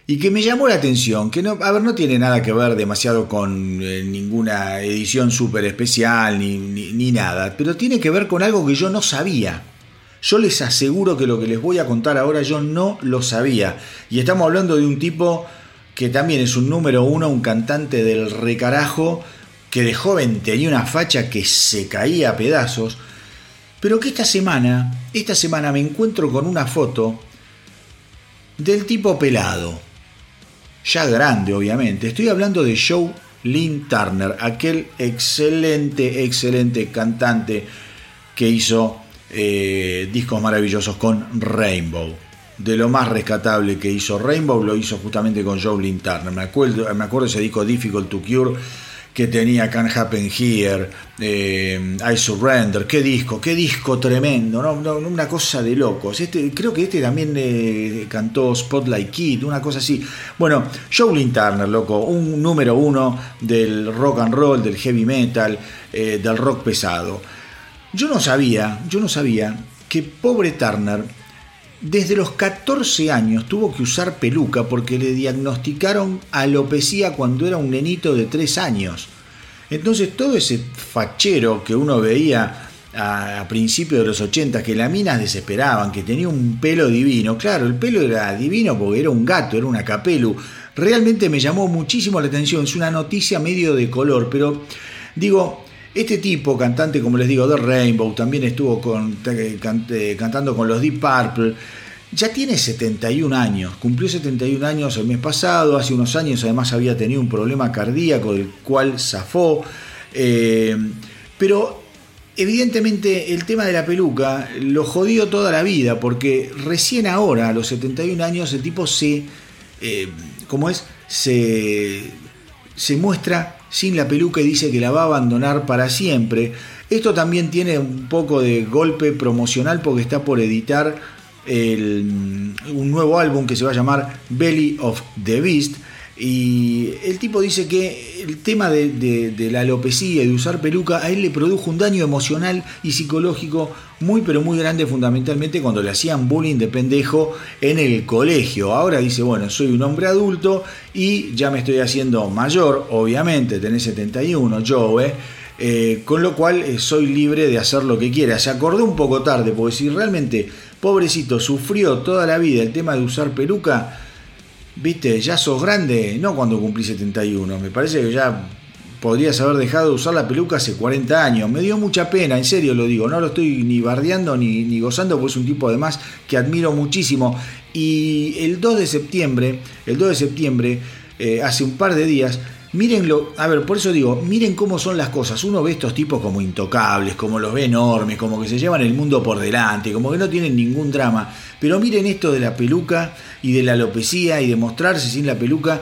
y que me llamó la atención, que no, a ver, no tiene nada que ver demasiado con eh, ninguna edición súper especial ni, ni nada, pero tiene que ver con algo que yo no sabía. Yo les aseguro que lo que les voy a contar ahora yo no lo sabía. Y estamos hablando de un tipo que también es un número uno, un cantante del recarajo, que de joven tenía una facha que se caía a pedazos, pero que esta semana, esta semana me encuentro con una foto del tipo pelado, ya grande obviamente. Estoy hablando de Joe Lynn Turner, aquel excelente, excelente cantante que hizo eh, discos maravillosos con Rainbow. De lo más rescatable que hizo Rainbow lo hizo justamente con Jolene Turner. Me acuerdo, me acuerdo ese disco Difficult to Cure que tenía Can't Happen Here, eh, I Surrender, qué disco, qué disco tremendo, ¿no? una cosa de locos. Este, creo que este también eh, cantó Spotlight Kid, una cosa así. Bueno, Jolene Turner, loco, un número uno del rock and roll, del heavy metal, del rock pesado. Yo no sabía, yo no sabía que pobre Turner desde los 14 años tuvo que usar peluca porque le diagnosticaron alopecia cuando era un nenito de 3 años. Entonces todo ese fachero que uno veía a, principios de los 80, que las minas desesperaban, que tenía un pelo divino, claro, el pelo era divino porque era un gato, era una capelu, realmente me llamó muchísimo la atención, es una noticia medio de color, pero digo, este tipo, cantante, como les digo, de Rainbow, también estuvo cantando con los Deep Purple. Ya tiene 71 años, cumplió 71 años el mes pasado, hace unos años además había tenido un problema cardíaco del cual zafó, eh, pero evidentemente el tema de la peluca lo jodió toda la vida, porque recién ahora, a los 71 años, el tipo se, eh, ¿cómo es? Se, se muestra sin la peluca dice que la va a abandonar para siempre. Esto también tiene un poco de golpe promocional porque está por editar un nuevo álbum que se va a llamar Belly of the Beast y el tipo dice que el tema de, la alopecia y de usar peluca a él le produjo un daño emocional y psicológico muy pero muy grande fundamentalmente cuando le hacían bullying de pendejo en el colegio. Ahora dice, bueno, soy un hombre adulto y ya me estoy haciendo mayor, obviamente, tenés 71, yo, ¿eh? Con lo cual eh, soy libre de hacer lo que quiera. Se acordó un poco tarde, porque si realmente, pobrecito, sufrió toda la vida el tema de usar peluca, viste, ya sos grande, no cuando cumplí 71, me parece que ya podrías haber dejado de usar la peluca hace 40 años. Me dio mucha pena, en serio lo digo, no lo estoy ni bardeando ni, ni gozando, pues es un tipo además que admiro muchísimo. Y el 2 de septiembre, el 2 de septiembre, eh, hace un par de días, Mírenlo, a ver, por eso digo, miren cómo son las cosas. Uno ve estos tipos como intocables, como los ve enormes, como que se llevan el mundo por delante, como que no tienen ningún drama. Pero miren esto de la peluca y de la alopecia y de mostrarse sin la peluca,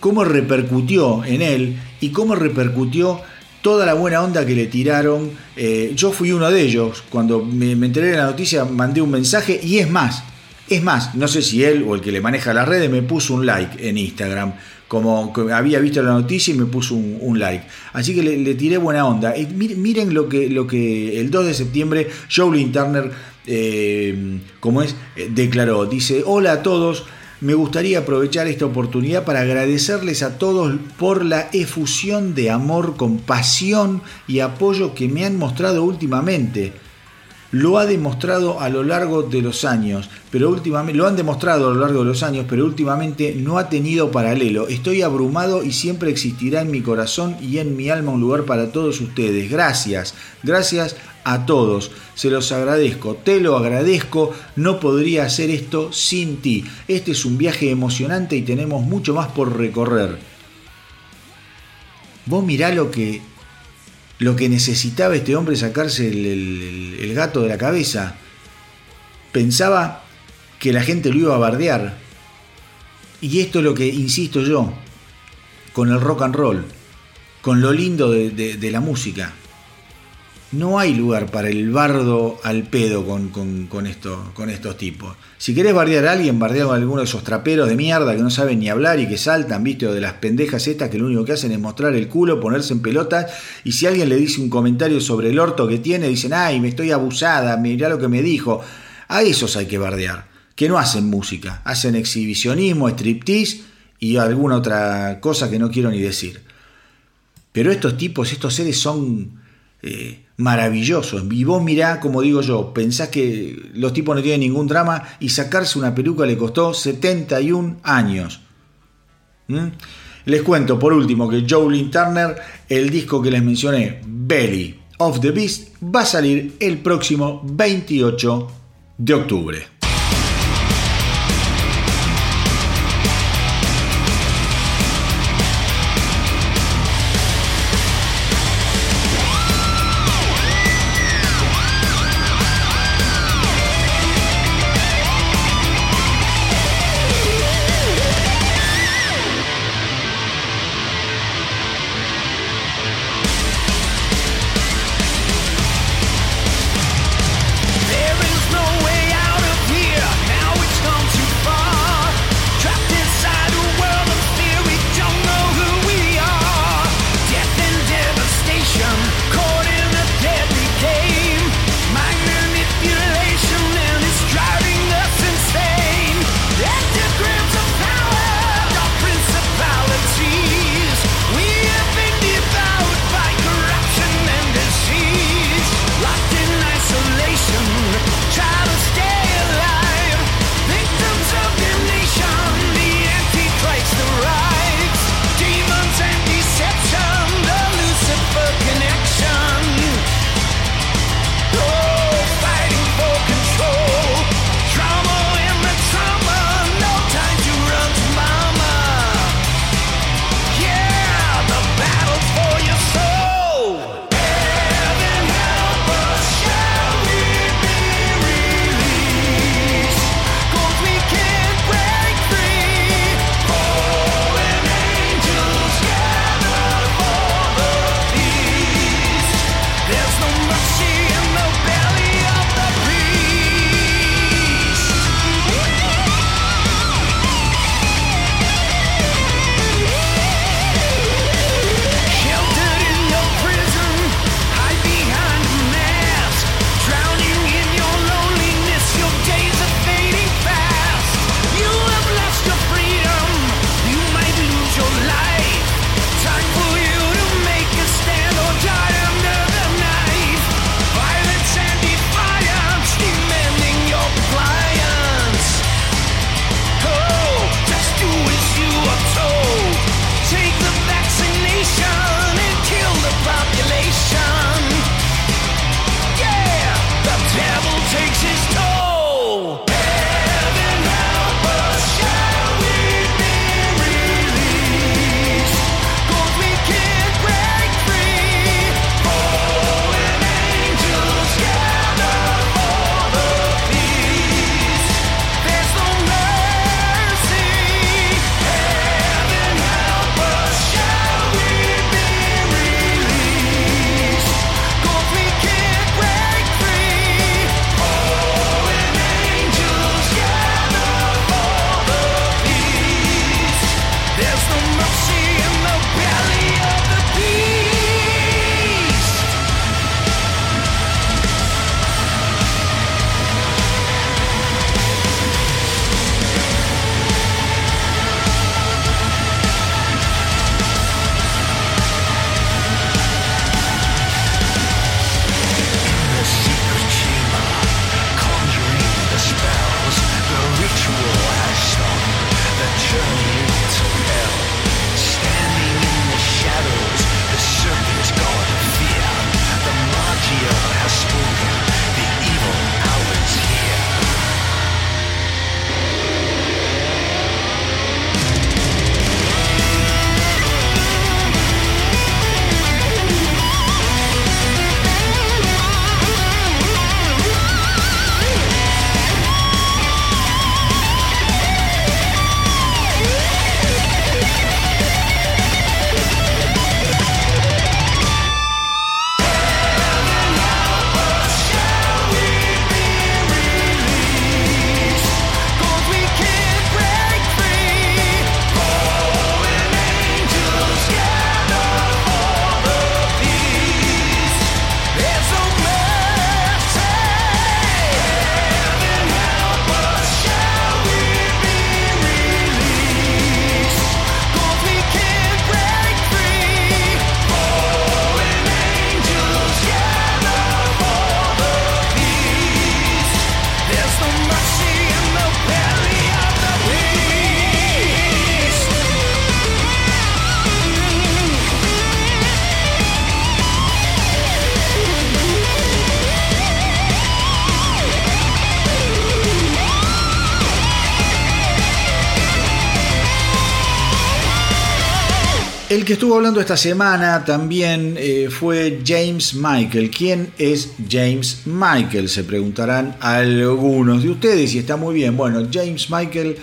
cómo repercutió en él y cómo repercutió toda la buena onda que le tiraron. Eh, yo fui uno de ellos. Cuando me, me enteré de la noticia, mandé un mensaje y es más, es más, no sé si él o el que le maneja las redes me puso un like en Instagram como había visto la noticia y me puso un, like. Así que le, tiré buena onda. Y miren lo que, lo que el 2 de septiembre Jolene Turner, eh, como es, eh, declaró. Dice, hola a todos. Me gustaría aprovechar esta oportunidad para agradecerles a todos por la efusión de amor, compasión y apoyo que me han mostrado últimamente lo ha demostrado a lo largo de los años, pero últimamente lo han demostrado a lo largo de los años, pero últimamente no ha tenido paralelo. Estoy abrumado y siempre existirá en mi corazón y en mi alma un lugar para todos ustedes. Gracias, gracias a todos. Se los agradezco, te lo agradezco. No podría hacer esto sin ti. Este es un viaje emocionante y tenemos mucho más por recorrer. Vos mirá lo que lo que necesitaba este hombre sacarse el, gato de la cabeza. Pensaba que la gente lo iba a bardear. Y esto es lo que insisto yo, con el rock and roll, con lo lindo de, la música. No hay lugar para el bardo al pedo con, con, esto, con estos tipos. Si querés bardear a alguien, bardea a alguno de esos traperos de mierda que no saben ni hablar y que saltan, viste, o de las pendejas estas que lo único que hacen es mostrar el culo, ponerse en pelotas, y si alguien le dice un comentario sobre el orto que tiene, dicen, ay, me estoy abusada, mirá lo que me dijo. A esos hay que bardear, que no hacen música, hacen exhibicionismo, striptease y alguna otra cosa que no quiero ni decir. Pero estos tipos, estos seres son... Eh, maravilloso. Y vos mirá, como digo yo, pensás que los tipos no tienen ningún drama y sacarse una peluca le costó 71 años. ¿Mm? Les cuento por último que Jolene Turner, el disco que les mencioné, Belly of the Beast, va a salir el próximo 28 de octubre. she hablando esta semana también eh, fue James Michael. ¿Quién es James Michael? Se preguntarán algunos de ustedes y está muy bien. Bueno, James Michael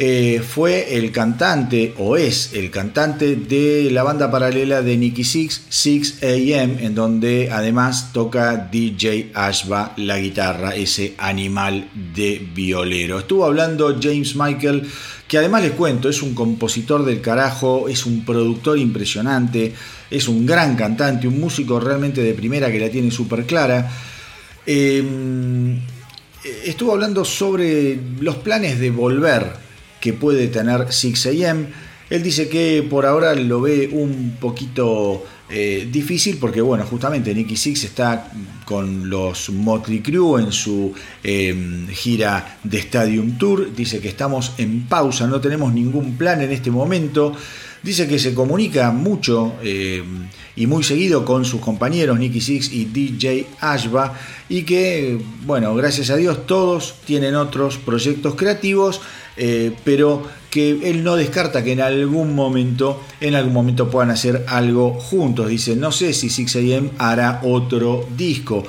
eh, fue el cantante o es el cantante de la banda paralela de Nicky Six, 6 AM, en donde además toca DJ Ashba la guitarra, ese animal de violero. Estuvo hablando James Michael, que además les cuento, es un compositor del carajo, es un productor impresionante, es un gran cantante, un músico realmente de primera que la tiene súper clara. Em, estuvo hablando sobre los planes de volver que puede tener 6am. Él dice que por ahora lo ve un poquito eh, difícil porque, bueno, justamente Nicky Six está con los Motley Crue en su em, gira de Stadium Tour. Dice que estamos en pausa, no tenemos ningún plan en este momento. Dice que se comunica mucho em, y muy seguido con sus compañeros Nicky Six y DJ Ashba y que, bueno, gracias a Dios todos tienen otros proyectos creativos eh, pero que él no descarta que en algún momento, en algún momento puedan hacer algo juntos. Dice, no sé si 6am hará otro disco.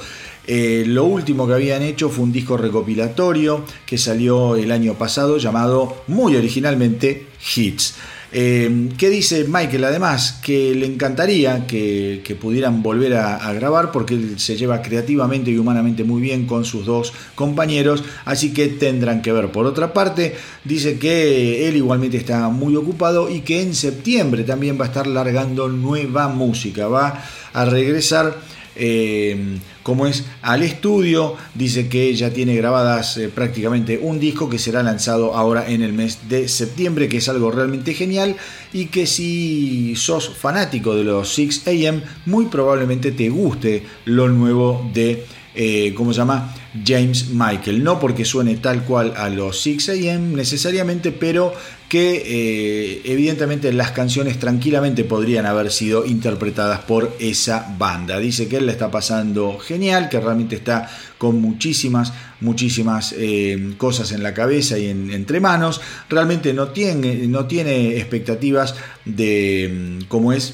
Eh, lo último que habían hecho fue un disco recopilatorio que salió el año pasado llamado muy originalmente Hits. Eh, ¿Qué dice Michael? Además, que le encantaría que, pudieran volver a, grabar porque él se lleva creativamente y humanamente muy bien con sus dos compañeros, así que tendrán que ver. Por otra parte, dice que él igualmente está muy ocupado y que en septiembre también va a estar largando nueva música, va a regresar eh, como es al estudio. Dice que ya tiene grabadas eh, prácticamente un disco que será lanzado ahora en el mes de septiembre, que es algo realmente genial y que si sos fanático de los 6 AM, muy probablemente te guste lo nuevo de eh, ¿cómo se llama? James Michael. No porque suene tal cual a los 6 AM necesariamente, pero que eh, evidentemente las canciones tranquilamente podrían haber sido interpretadas por esa banda. Dice que él la está pasando genial, que realmente está con muchísimas, muchísimas eh, cosas en la cabeza y en, entre manos. Realmente no tiene, no tiene expectativas de mm, cómo es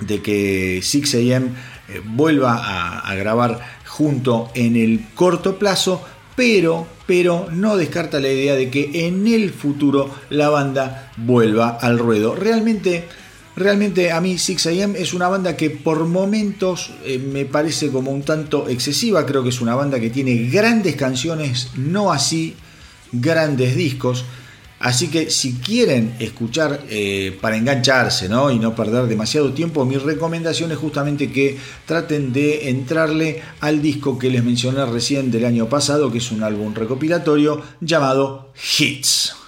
de que 6 AM vuelva a grabar junto en el corto plazo, pero, pero no descarta la idea de que en el futuro la banda vuelva al ruedo. Realmente, realmente a mí 6am es una banda que por momentos eh, me parece como un tanto excesiva, creo que es una banda que tiene grandes canciones, no así grandes discos. Así que si quieren escuchar eh, para engancharse ¿no? y no perder demasiado tiempo, mi recomendación es justamente que traten de entrarle al disco que les mencioné recién del año pasado, que es un álbum recopilatorio llamado Hits.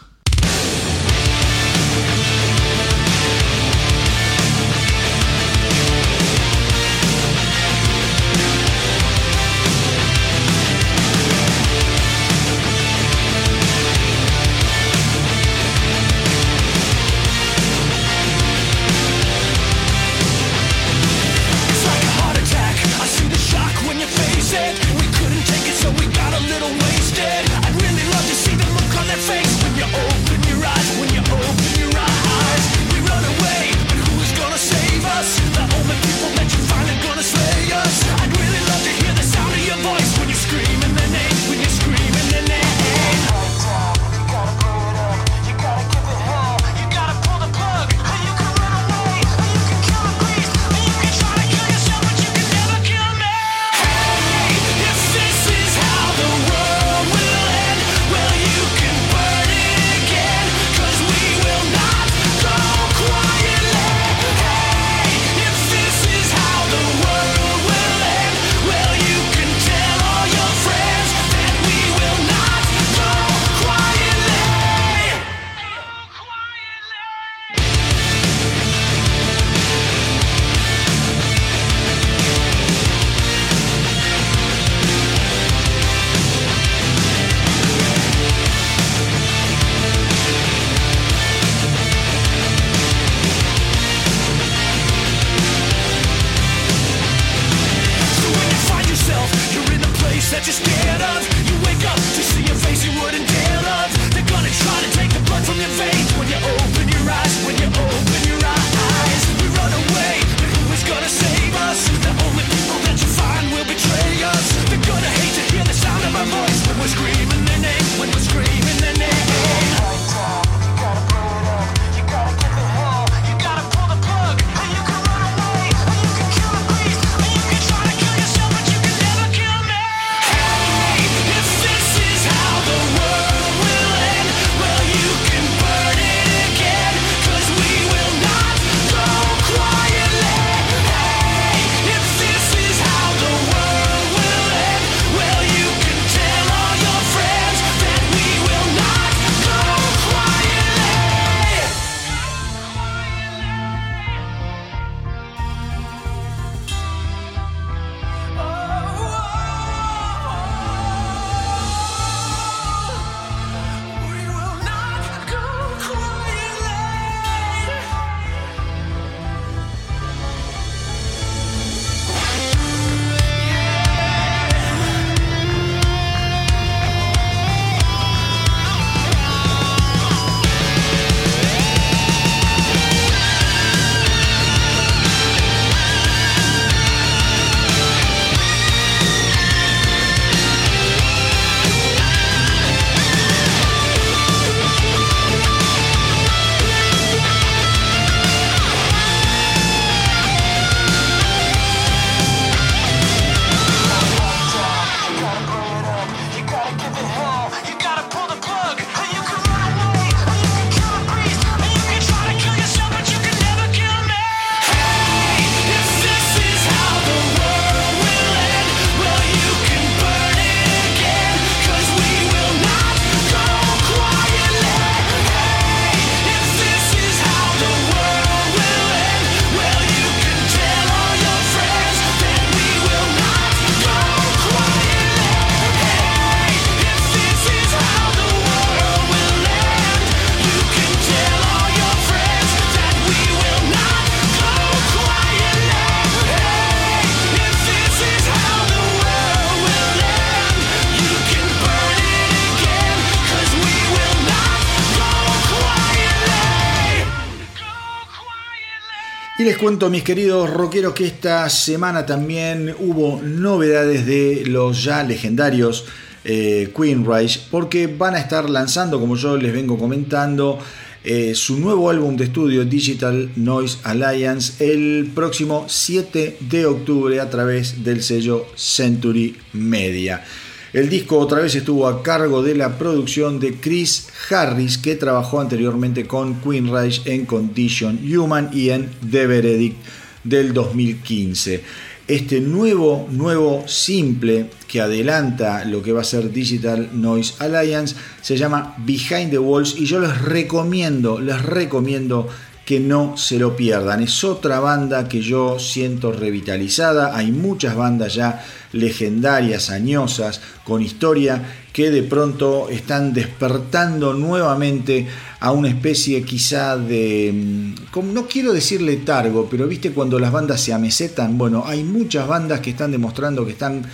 Les cuento, mis queridos rockeros, que esta semana también hubo novedades de los ya legendarios eh, Queen Rise, porque van a estar lanzando, como yo les vengo comentando, eh, su nuevo álbum de estudio Digital Noise Alliance el próximo 7 de octubre a través del sello Century Media. El disco otra vez estuvo a cargo de la producción de Chris Harris, que trabajó anteriormente con Queen Rise en Condition Human y en The Verdict del 2015. Este nuevo, nuevo simple que adelanta lo que va a ser Digital Noise Alliance se llama Behind the Walls y yo les recomiendo, les recomiendo que no se lo pierdan. Es otra banda que yo siento revitalizada. Hay muchas bandas ya legendarias, añosas, con historia, que de pronto están despertando nuevamente a una especie quizá de, mm, no quiero decir letargo, pero viste cuando las bandas se amesetan, bueno, hay muchas bandas que están demostrando que están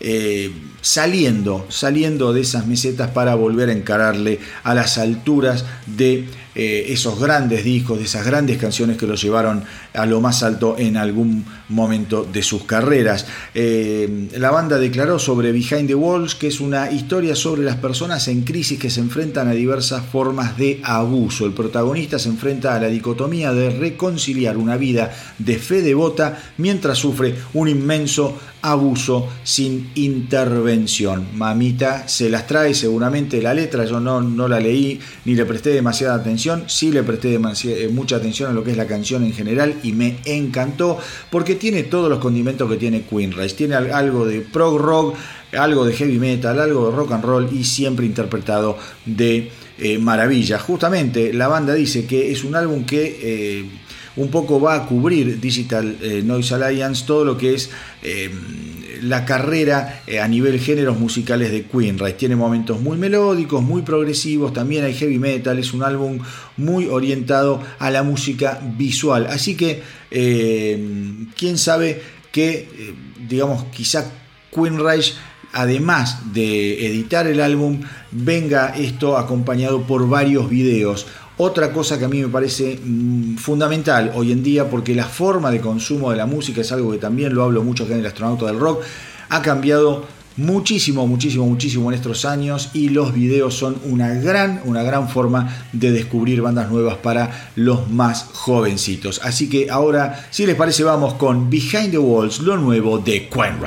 eh, saliendo, saliendo de esas mesetas para volver a encararle a las alturas de eh, esos grandes discos, de esas grandes canciones que los llevaron a lo más alto en algún momento de sus carreras. Eh, la banda declaró sobre Behind the Walls que es una historia sobre las personas en crisis que se enfrentan a diversas formas de abuso. El protagonista se enfrenta a la dicotomía de reconciliar una vida de fe devota mientras sufre un inmenso abuso sin intervención. Mamita se las trae seguramente la letra, yo no, no la leí ni le presté demasiada atención sí le presté eh, mucha atención a lo que es la canción en general y me encantó porque tiene todos los condimentos que tiene Queen Rice. Tiene algo de prog rock, algo de heavy metal, algo de rock and roll y siempre interpretado de eh, maravilla. Justamente la banda dice que es un álbum que... Eh, un poco va a cubrir Digital Noise Alliance todo lo que es la carrera eh, a nivel géneros musicales de Queen. Rice tiene momentos muy melódicos, muy progresivos, también hay heavy metal, es un álbum muy orientado a la música visual. Así que, eh, quién sabe que, eh, digamos, quizá Queen Rice además de editar el álbum, venga esto acompañado por varios videos. Otra cosa que a mí me parece mm, fundamental hoy en día, porque la forma de consumo de la música es algo que también lo hablo mucho acá en el astronauta del rock, ha cambiado muchísimo, muchísimo, muchísimo en estos años y los videos son una gran, una gran forma de descubrir bandas nuevas para los más jovencitos. Así que ahora, si les parece, vamos con Behind the Walls, lo nuevo de Queen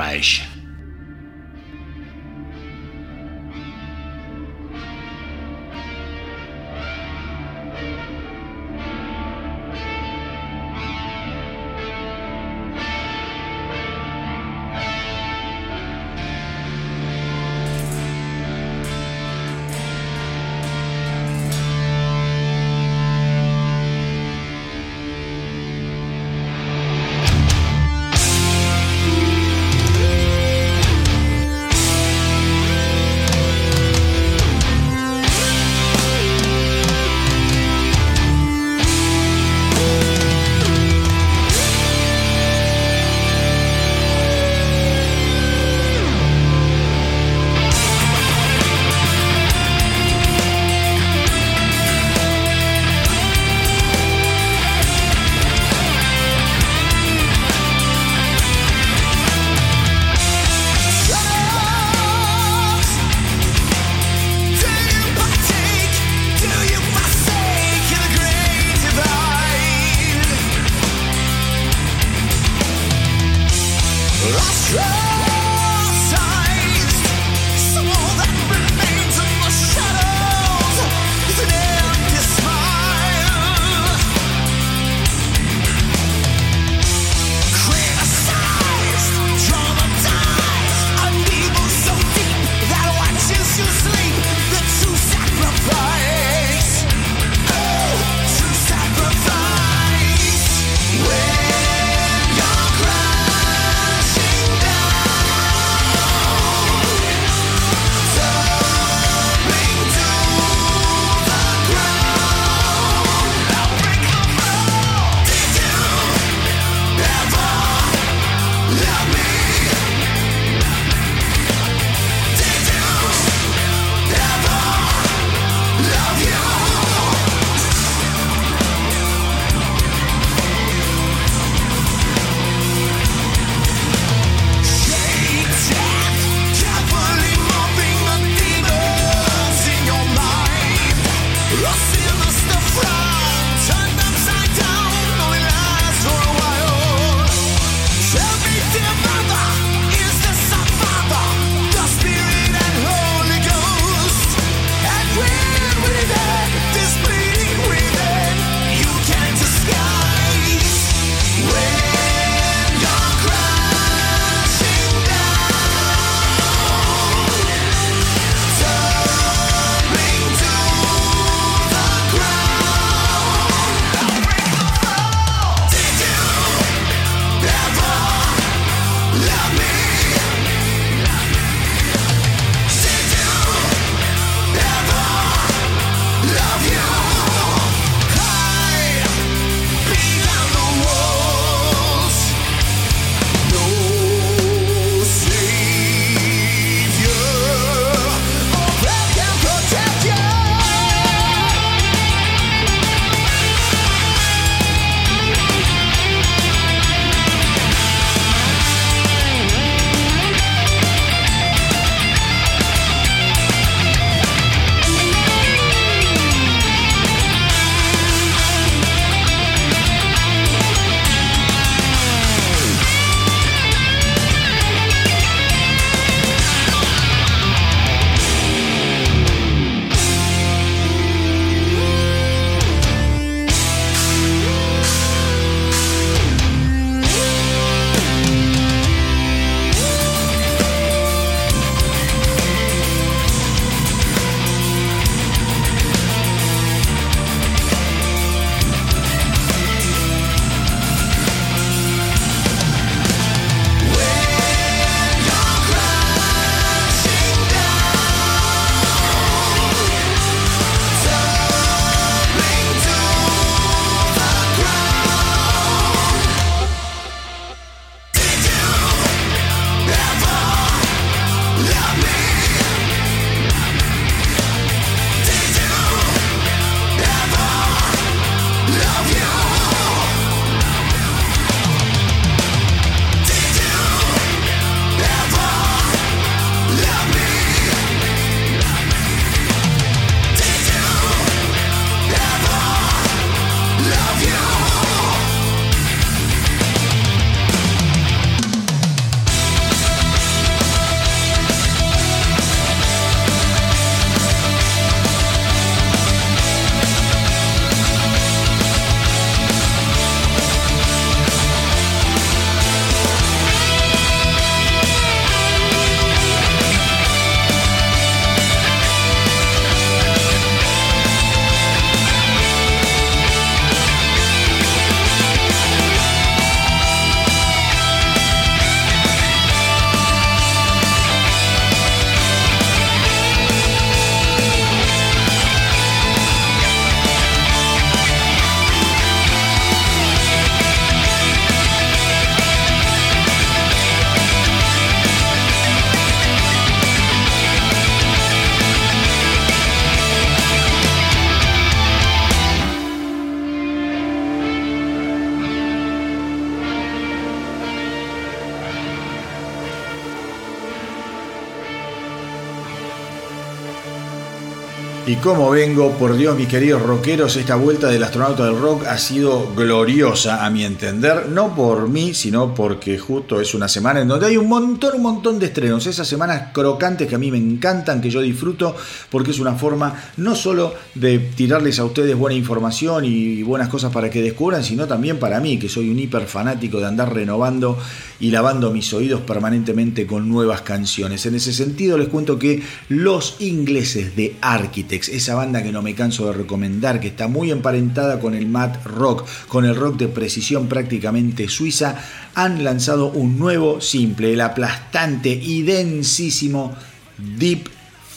como vengo, por Dios, mis queridos rockeros, esta vuelta del astronauta del rock ha sido gloriosa, a mi entender. No por mí, sino porque justo es una semana en donde hay un montón, un montón de estrenos. Esas semanas crocantes que a mí me encantan, que yo disfruto, porque es una forma no solo de tirarles a ustedes buena información y buenas cosas para que descubran, sino también para mí, que soy un hiper fanático de andar renovando y lavando mis oídos permanentemente con nuevas canciones. En ese sentido, les cuento que los ingleses de Architect esa banda que no me canso de recomendar, que está muy emparentada con el mat rock, con el rock de precisión prácticamente suiza, han lanzado un nuevo simple, el aplastante y densísimo Deep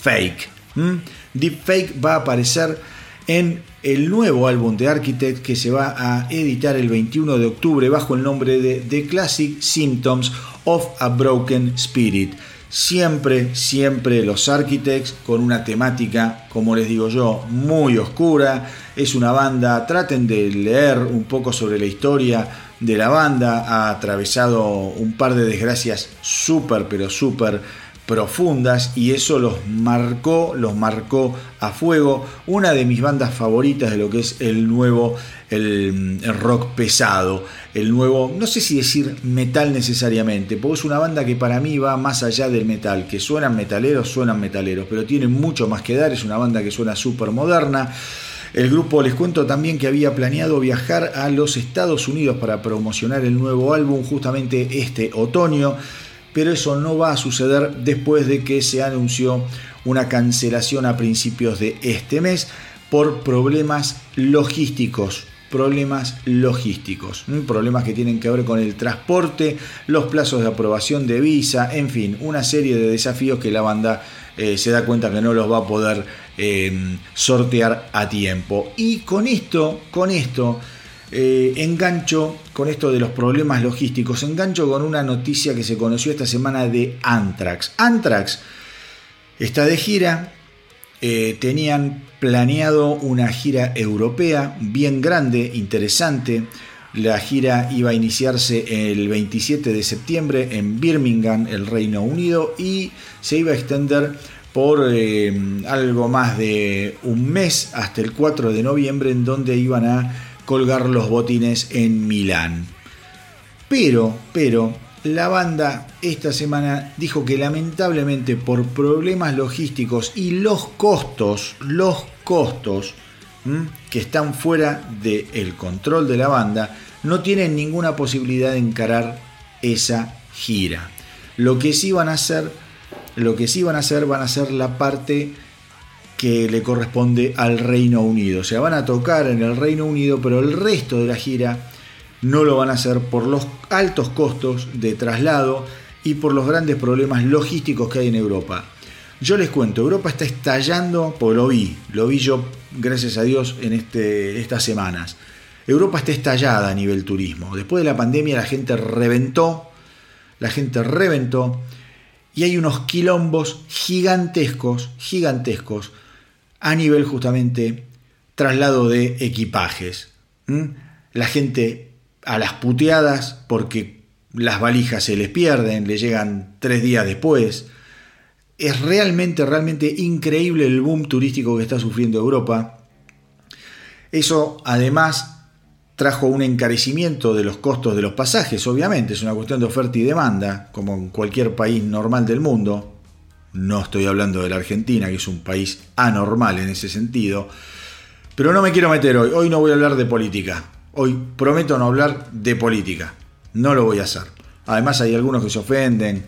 Fake. Deep Fake va a aparecer en el nuevo álbum de Architect que se va a editar el 21 de octubre bajo el nombre de The Classic Symptoms of a Broken Spirit. Siempre, siempre los Architects con una temática, como les digo yo, muy oscura. Es una banda, traten de leer un poco sobre la historia de la banda. Ha atravesado un par de desgracias súper, pero súper profundas y eso los marcó, los marcó a fuego. Una de mis bandas favoritas de lo que es el nuevo, el, rock pesado, el nuevo, no sé si decir metal necesariamente, porque es una banda que para mí va más allá del metal, que suenan metaleros, suenan metaleros, pero tienen mucho más que dar, es una banda que suena súper moderna. El grupo les cuento también que había planeado viajar a los Estados Unidos para promocionar el nuevo álbum justamente este otoño pero eso no va a suceder después de que se anunció una cancelación a principios de este mes por problemas logísticos problemas logísticos, problemas que tienen que ver con el transporte, los plazos de aprobación de visa, en fin, una serie de desafíos que la banda eh, se da cuenta que no los va a poder eh, sortear a tiempo. Y con esto, con esto, eh, engancho con esto de los problemas logísticos, engancho con una noticia que se conoció esta semana de Anthrax. Anthrax está de gira, eh, tenían planeado una gira europea bien grande, interesante. La gira iba a iniciarse el 27 de septiembre en Birmingham, el Reino Unido, y se iba a extender por eh, algo más de un mes hasta el 4 de noviembre, en donde iban a colgar los botines en Milán. Pero, pero, la banda esta semana dijo que lamentablemente por problemas logísticos y los costos, los costos que están fuera del control de la banda, no tienen ninguna posibilidad de encarar esa gira. Lo que sí van a hacer, lo que sí van a hacer, van a ser la parte que le corresponde al Reino Unido. O sea, van a tocar en el Reino Unido, pero el resto de la gira no lo van a hacer por los altos costos de traslado y por los grandes problemas logísticos que hay en Europa. Yo les cuento, Europa está estallando, porque lo vi, lo vi yo, gracias a Dios, en este, estas semanas. Europa está estallada a nivel turismo. Después de la pandemia la gente reventó, la gente reventó, y hay unos quilombos gigantescos, gigantescos, a nivel justamente traslado de equipajes. La gente a las puteadas porque las valijas se les pierden, le llegan tres días después. Es realmente, realmente increíble el boom turístico que está sufriendo Europa. Eso además trajo un encarecimiento de los costos de los pasajes, obviamente, es una cuestión de oferta y demanda, como en cualquier país normal del mundo. No estoy hablando de la Argentina, que es un país anormal en ese sentido. Pero no me quiero meter hoy. Hoy no voy a hablar de política. Hoy prometo no hablar de política. No lo voy a hacer. Además hay algunos que se ofenden.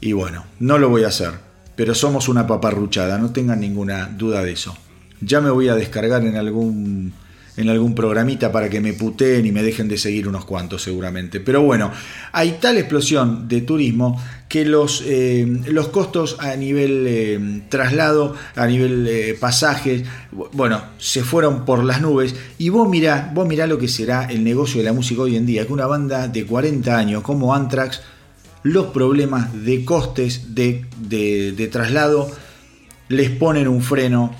Y bueno, no lo voy a hacer. Pero somos una paparruchada, no tengan ninguna duda de eso. Ya me voy a descargar en algún en algún programita para que me puteen y me dejen de seguir unos cuantos seguramente. Pero bueno, hay tal explosión de turismo que los, eh, los costos a nivel eh, traslado, a nivel eh, pasajes, bueno, se fueron por las nubes. Y vos mirá, vos mirá lo que será el negocio de la música hoy en día, que una banda de 40 años como Anthrax, los problemas de costes de, de, traslado les ponen un freno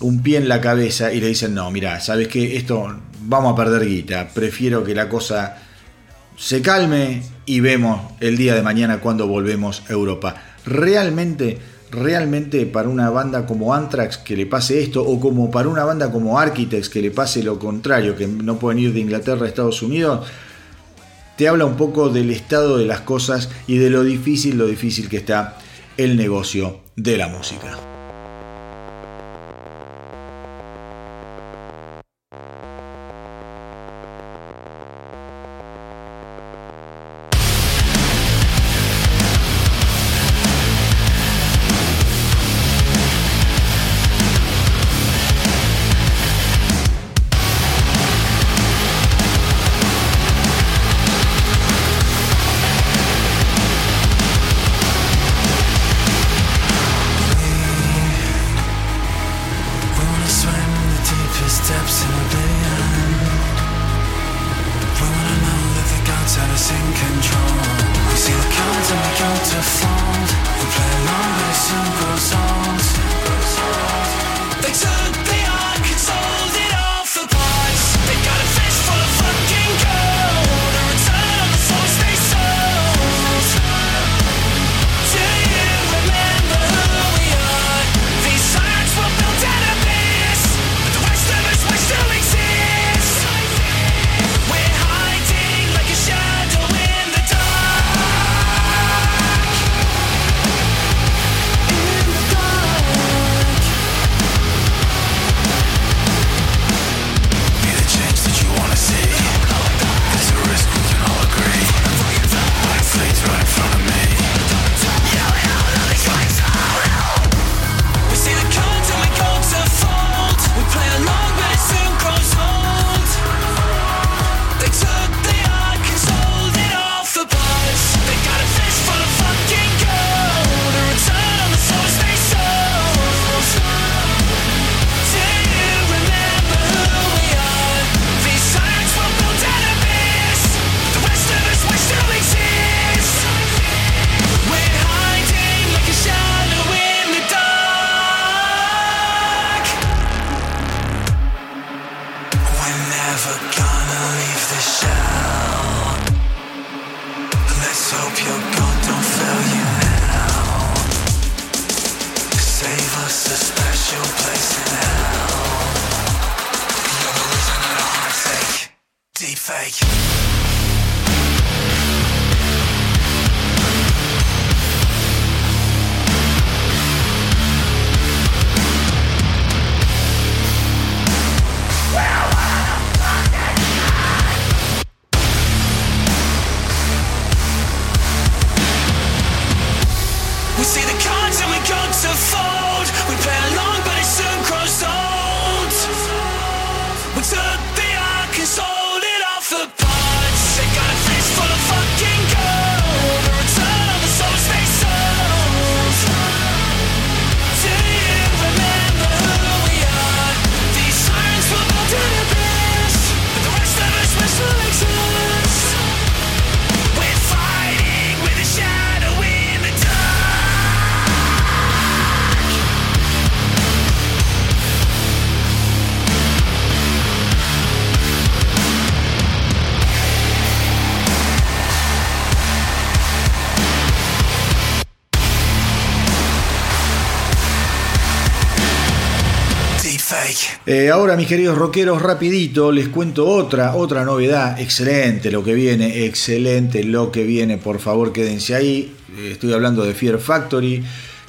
un pie en la cabeza y le dicen, no, mira, sabes que esto vamos a perder guita, prefiero que la cosa se calme y vemos el día de mañana cuando volvemos a Europa. Realmente, realmente para una banda como Anthrax que le pase esto, o como para una banda como Architects que le pase lo contrario, que no pueden ir de Inglaterra a Estados Unidos, te habla un poco del estado de las cosas y de lo difícil, lo difícil que está el negocio de la música. Eh, ahora, mis queridos rockeros, rapidito les cuento otra, otra novedad. Excelente lo que viene, excelente lo que viene. Por favor, quédense ahí. Estoy hablando de Fear Factory,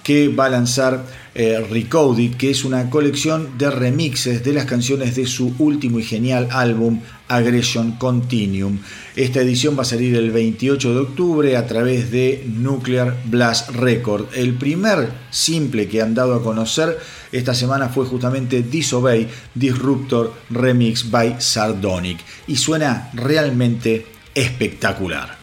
que va a lanzar eh, Recoded, que es una colección de remixes de las canciones de su último y genial álbum Aggression Continuum. Esta edición va a salir el 28 de octubre a través de Nuclear Blast Record. El primer simple que han dado a conocer esta semana fue justamente Disobey Disruptor Remix by Sardonic y suena realmente espectacular.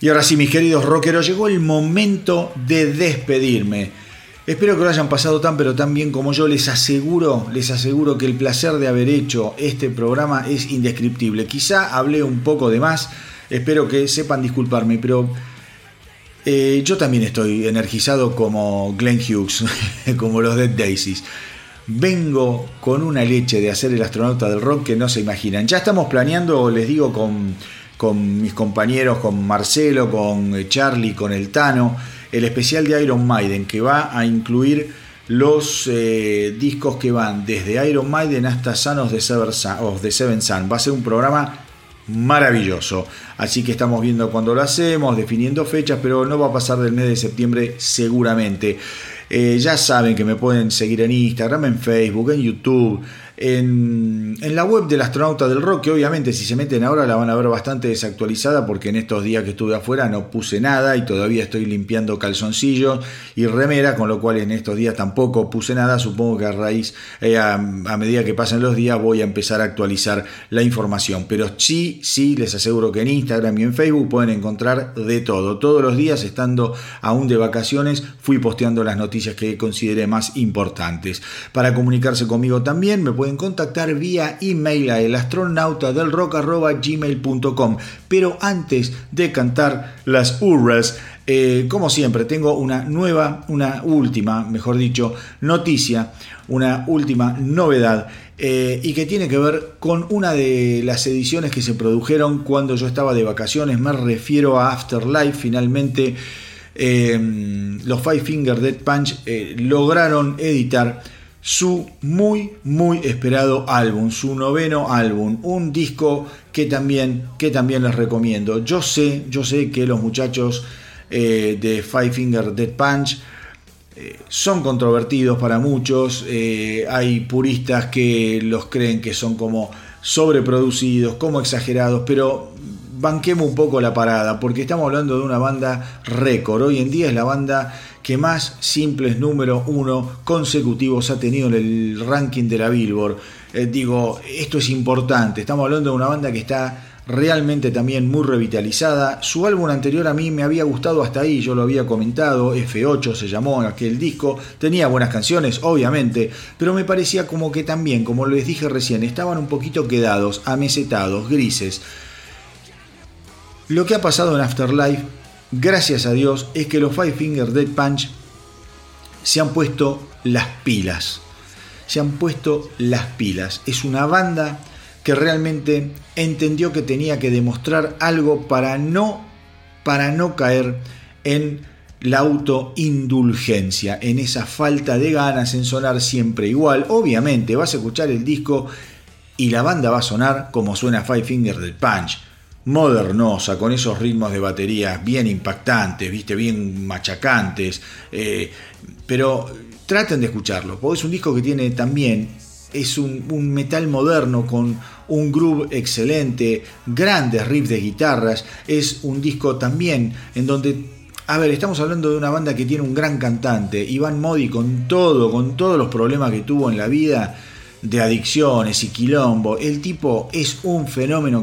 Y ahora sí, mis queridos rockeros, llegó el momento de despedirme. Espero que lo hayan pasado tan pero tan bien como yo. Les aseguro, les aseguro que el placer de haber hecho este programa es indescriptible. Quizá hablé un poco de más. Espero que sepan disculparme, pero eh, yo también estoy energizado como Glenn Hughes, como los Dead Daisies. Vengo con una leche de hacer el astronauta del rock que no se imaginan. Ya estamos planeando, les digo, con con mis compañeros, con Marcelo, con eh, Charlie, con el Tano, el especial de Iron Maiden que va a incluir los eh, discos que van desde Iron Maiden hasta Sanos de Seven, Sun. Va a ser un programa maravilloso. Así que estamos viendo cuándo lo hacemos, definiendo fechas, pero no va a pasar del mes de septiembre seguramente. Eh, ya saben que me pueden seguir en Instagram, en Facebook, en YouTube, en, la web del astronauta del rock, que obviamente si se meten ahora la van a ver bastante desactualizada porque en estos días que estuve afuera no puse nada y todavía estoy limpiando calzoncillos y remera, con lo cual en estos días tampoco puse nada. Supongo que a raíz, eh, a, medida que pasen los días voy a empezar a actualizar la información. Pero sí, sí, les aseguro que en Instagram y en Facebook pueden encontrar de todo. Todos los días, estando aún de vacaciones, fui posteando las noticias que consideré más importantes. Para comunicarse conmigo también me pueden contactar vía email a elastronautadelrock.gmail.com. Pero antes de cantar las urras, eh, como siempre, tengo una nueva, una última, mejor dicho, noticia, una última novedad. Eh, y que tiene que ver con una de las ediciones que se produjeron cuando yo estaba de vacaciones. Me refiero a Afterlife. Finalmente, eh, los Five Finger Dead Punch lograron editar su muy muy esperado álbum, su noveno álbum, un disco que también, que también les recomiendo. Yo sé, yo sé que los muchachos eh, de Five Finger Dead Punch eh, son controvertidos para muchos, eh, hay puristas que los creen que son como sobreproducidos, como exagerados, pero banquemos un poco la parada, porque estamos hablando de una banda récord. Hoy en día es la banda que más simples número uno consecutivos ha tenido en el ranking de la Billboard. Eh, digo, esto es importante. Estamos hablando de una banda que está realmente también muy revitalizada. Su álbum anterior a mí me había gustado hasta ahí, yo lo había comentado, F8 se llamó aquel disco, tenía buenas canciones, obviamente, pero me parecía como que también, como les dije recién, estaban un poquito quedados, amesetados, grises. Lo que ha pasado en Afterlife, gracias a Dios, es que los Five Finger Dead Punch se han puesto las pilas. Se han puesto las pilas. Es una banda que realmente entendió que tenía que demostrar algo para no, para no caer en la autoindulgencia, en esa falta de ganas, en sonar siempre igual. Obviamente vas a escuchar el disco y la banda va a sonar como suena Five Finger Dead Punch modernosa, con esos ritmos de batería bien impactantes, viste, bien machacantes, eh, pero traten de escucharlo, porque es un disco que tiene también, es un, metal moderno con un groove excelente, grandes riffs de guitarras, es un disco también en donde a ver, estamos hablando de una banda que tiene un gran cantante, Iván Modi, con todo, con todos los problemas que tuvo en la vida, de adicciones y quilombo. El tipo es un fenómeno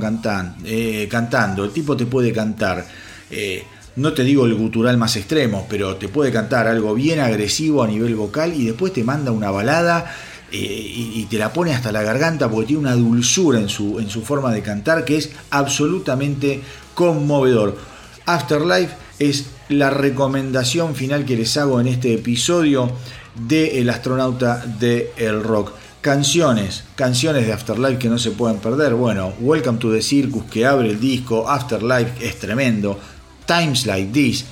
eh, cantando. El tipo te puede cantar, eh, no te digo el gutural más extremo, pero te puede cantar algo bien agresivo a nivel vocal y después te manda una balada y, te la pone hasta la garganta porque tiene una dulzura en su, en su forma de cantar que es absolutamente conmovedor. Afterlife es la recomendación final que les hago en este episodio de El astronauta de el rock. Canciones, canciones de Afterlife que no se pueden perder. Bueno, Welcome to the Circus que abre el disco, Afterlife es tremendo. Times Like This,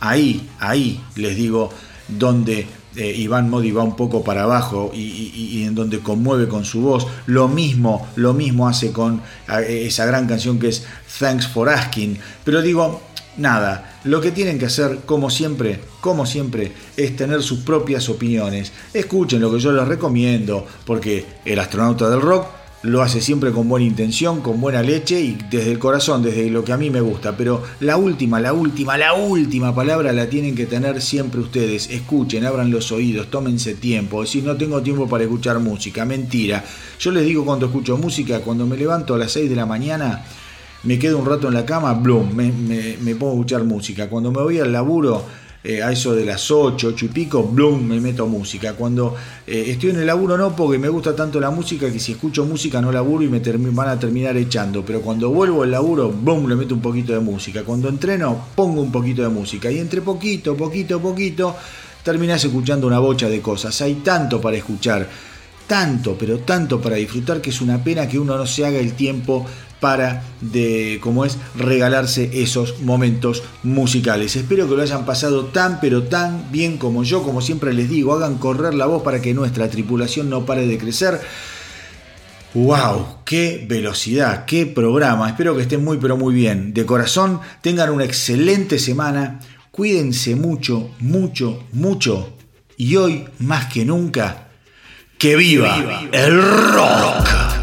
ahí, ahí les digo, donde eh, Iván Modi va un poco para abajo y, en donde conmueve con su voz. Lo mismo, lo mismo hace con eh, esa gran canción que es Thanks for Asking. Pero digo, nada, lo que tienen que hacer, como siempre, como siempre, es tener sus propias opiniones. Escuchen lo que yo les recomiendo, porque el astronauta del rock lo hace siempre con buena intención, con buena leche y desde el corazón, desde lo que a mí me gusta. Pero la última, la última, la última palabra la tienen que tener siempre ustedes. Escuchen, abran los oídos, tómense tiempo. Decir, no tengo tiempo para escuchar música. Mentira. Yo les digo cuando escucho música, cuando me levanto a las 6 de la mañana, me quedo un rato en la cama, bloom, me, pongo a escuchar música. Cuando me voy al laburo eh, a eso de las 8, 8 y pico, bloom, me meto música. Cuando eh, estoy en el laburo no, porque me gusta tanto la música que si escucho música no laburo y me van a terminar echando. Pero cuando vuelvo al laburo, boom, le meto un poquito de música. Cuando entreno, pongo un poquito de música. Y entre poquito, poquito, poquito, terminas escuchando una bocha de cosas. Hay tanto para escuchar tanto, pero tanto para disfrutar que es una pena que uno no se haga el tiempo para de como es regalarse esos momentos musicales. Espero que lo hayan pasado tan pero tan bien como yo, como siempre les digo, hagan correr la voz para que nuestra tripulación no pare de crecer. ¡Wow! ¡Qué velocidad! ¡Qué programa! Espero que estén muy pero muy bien. De corazón, tengan una excelente semana. Cuídense mucho, mucho, mucho. Y hoy, más que nunca, que viva, el rock.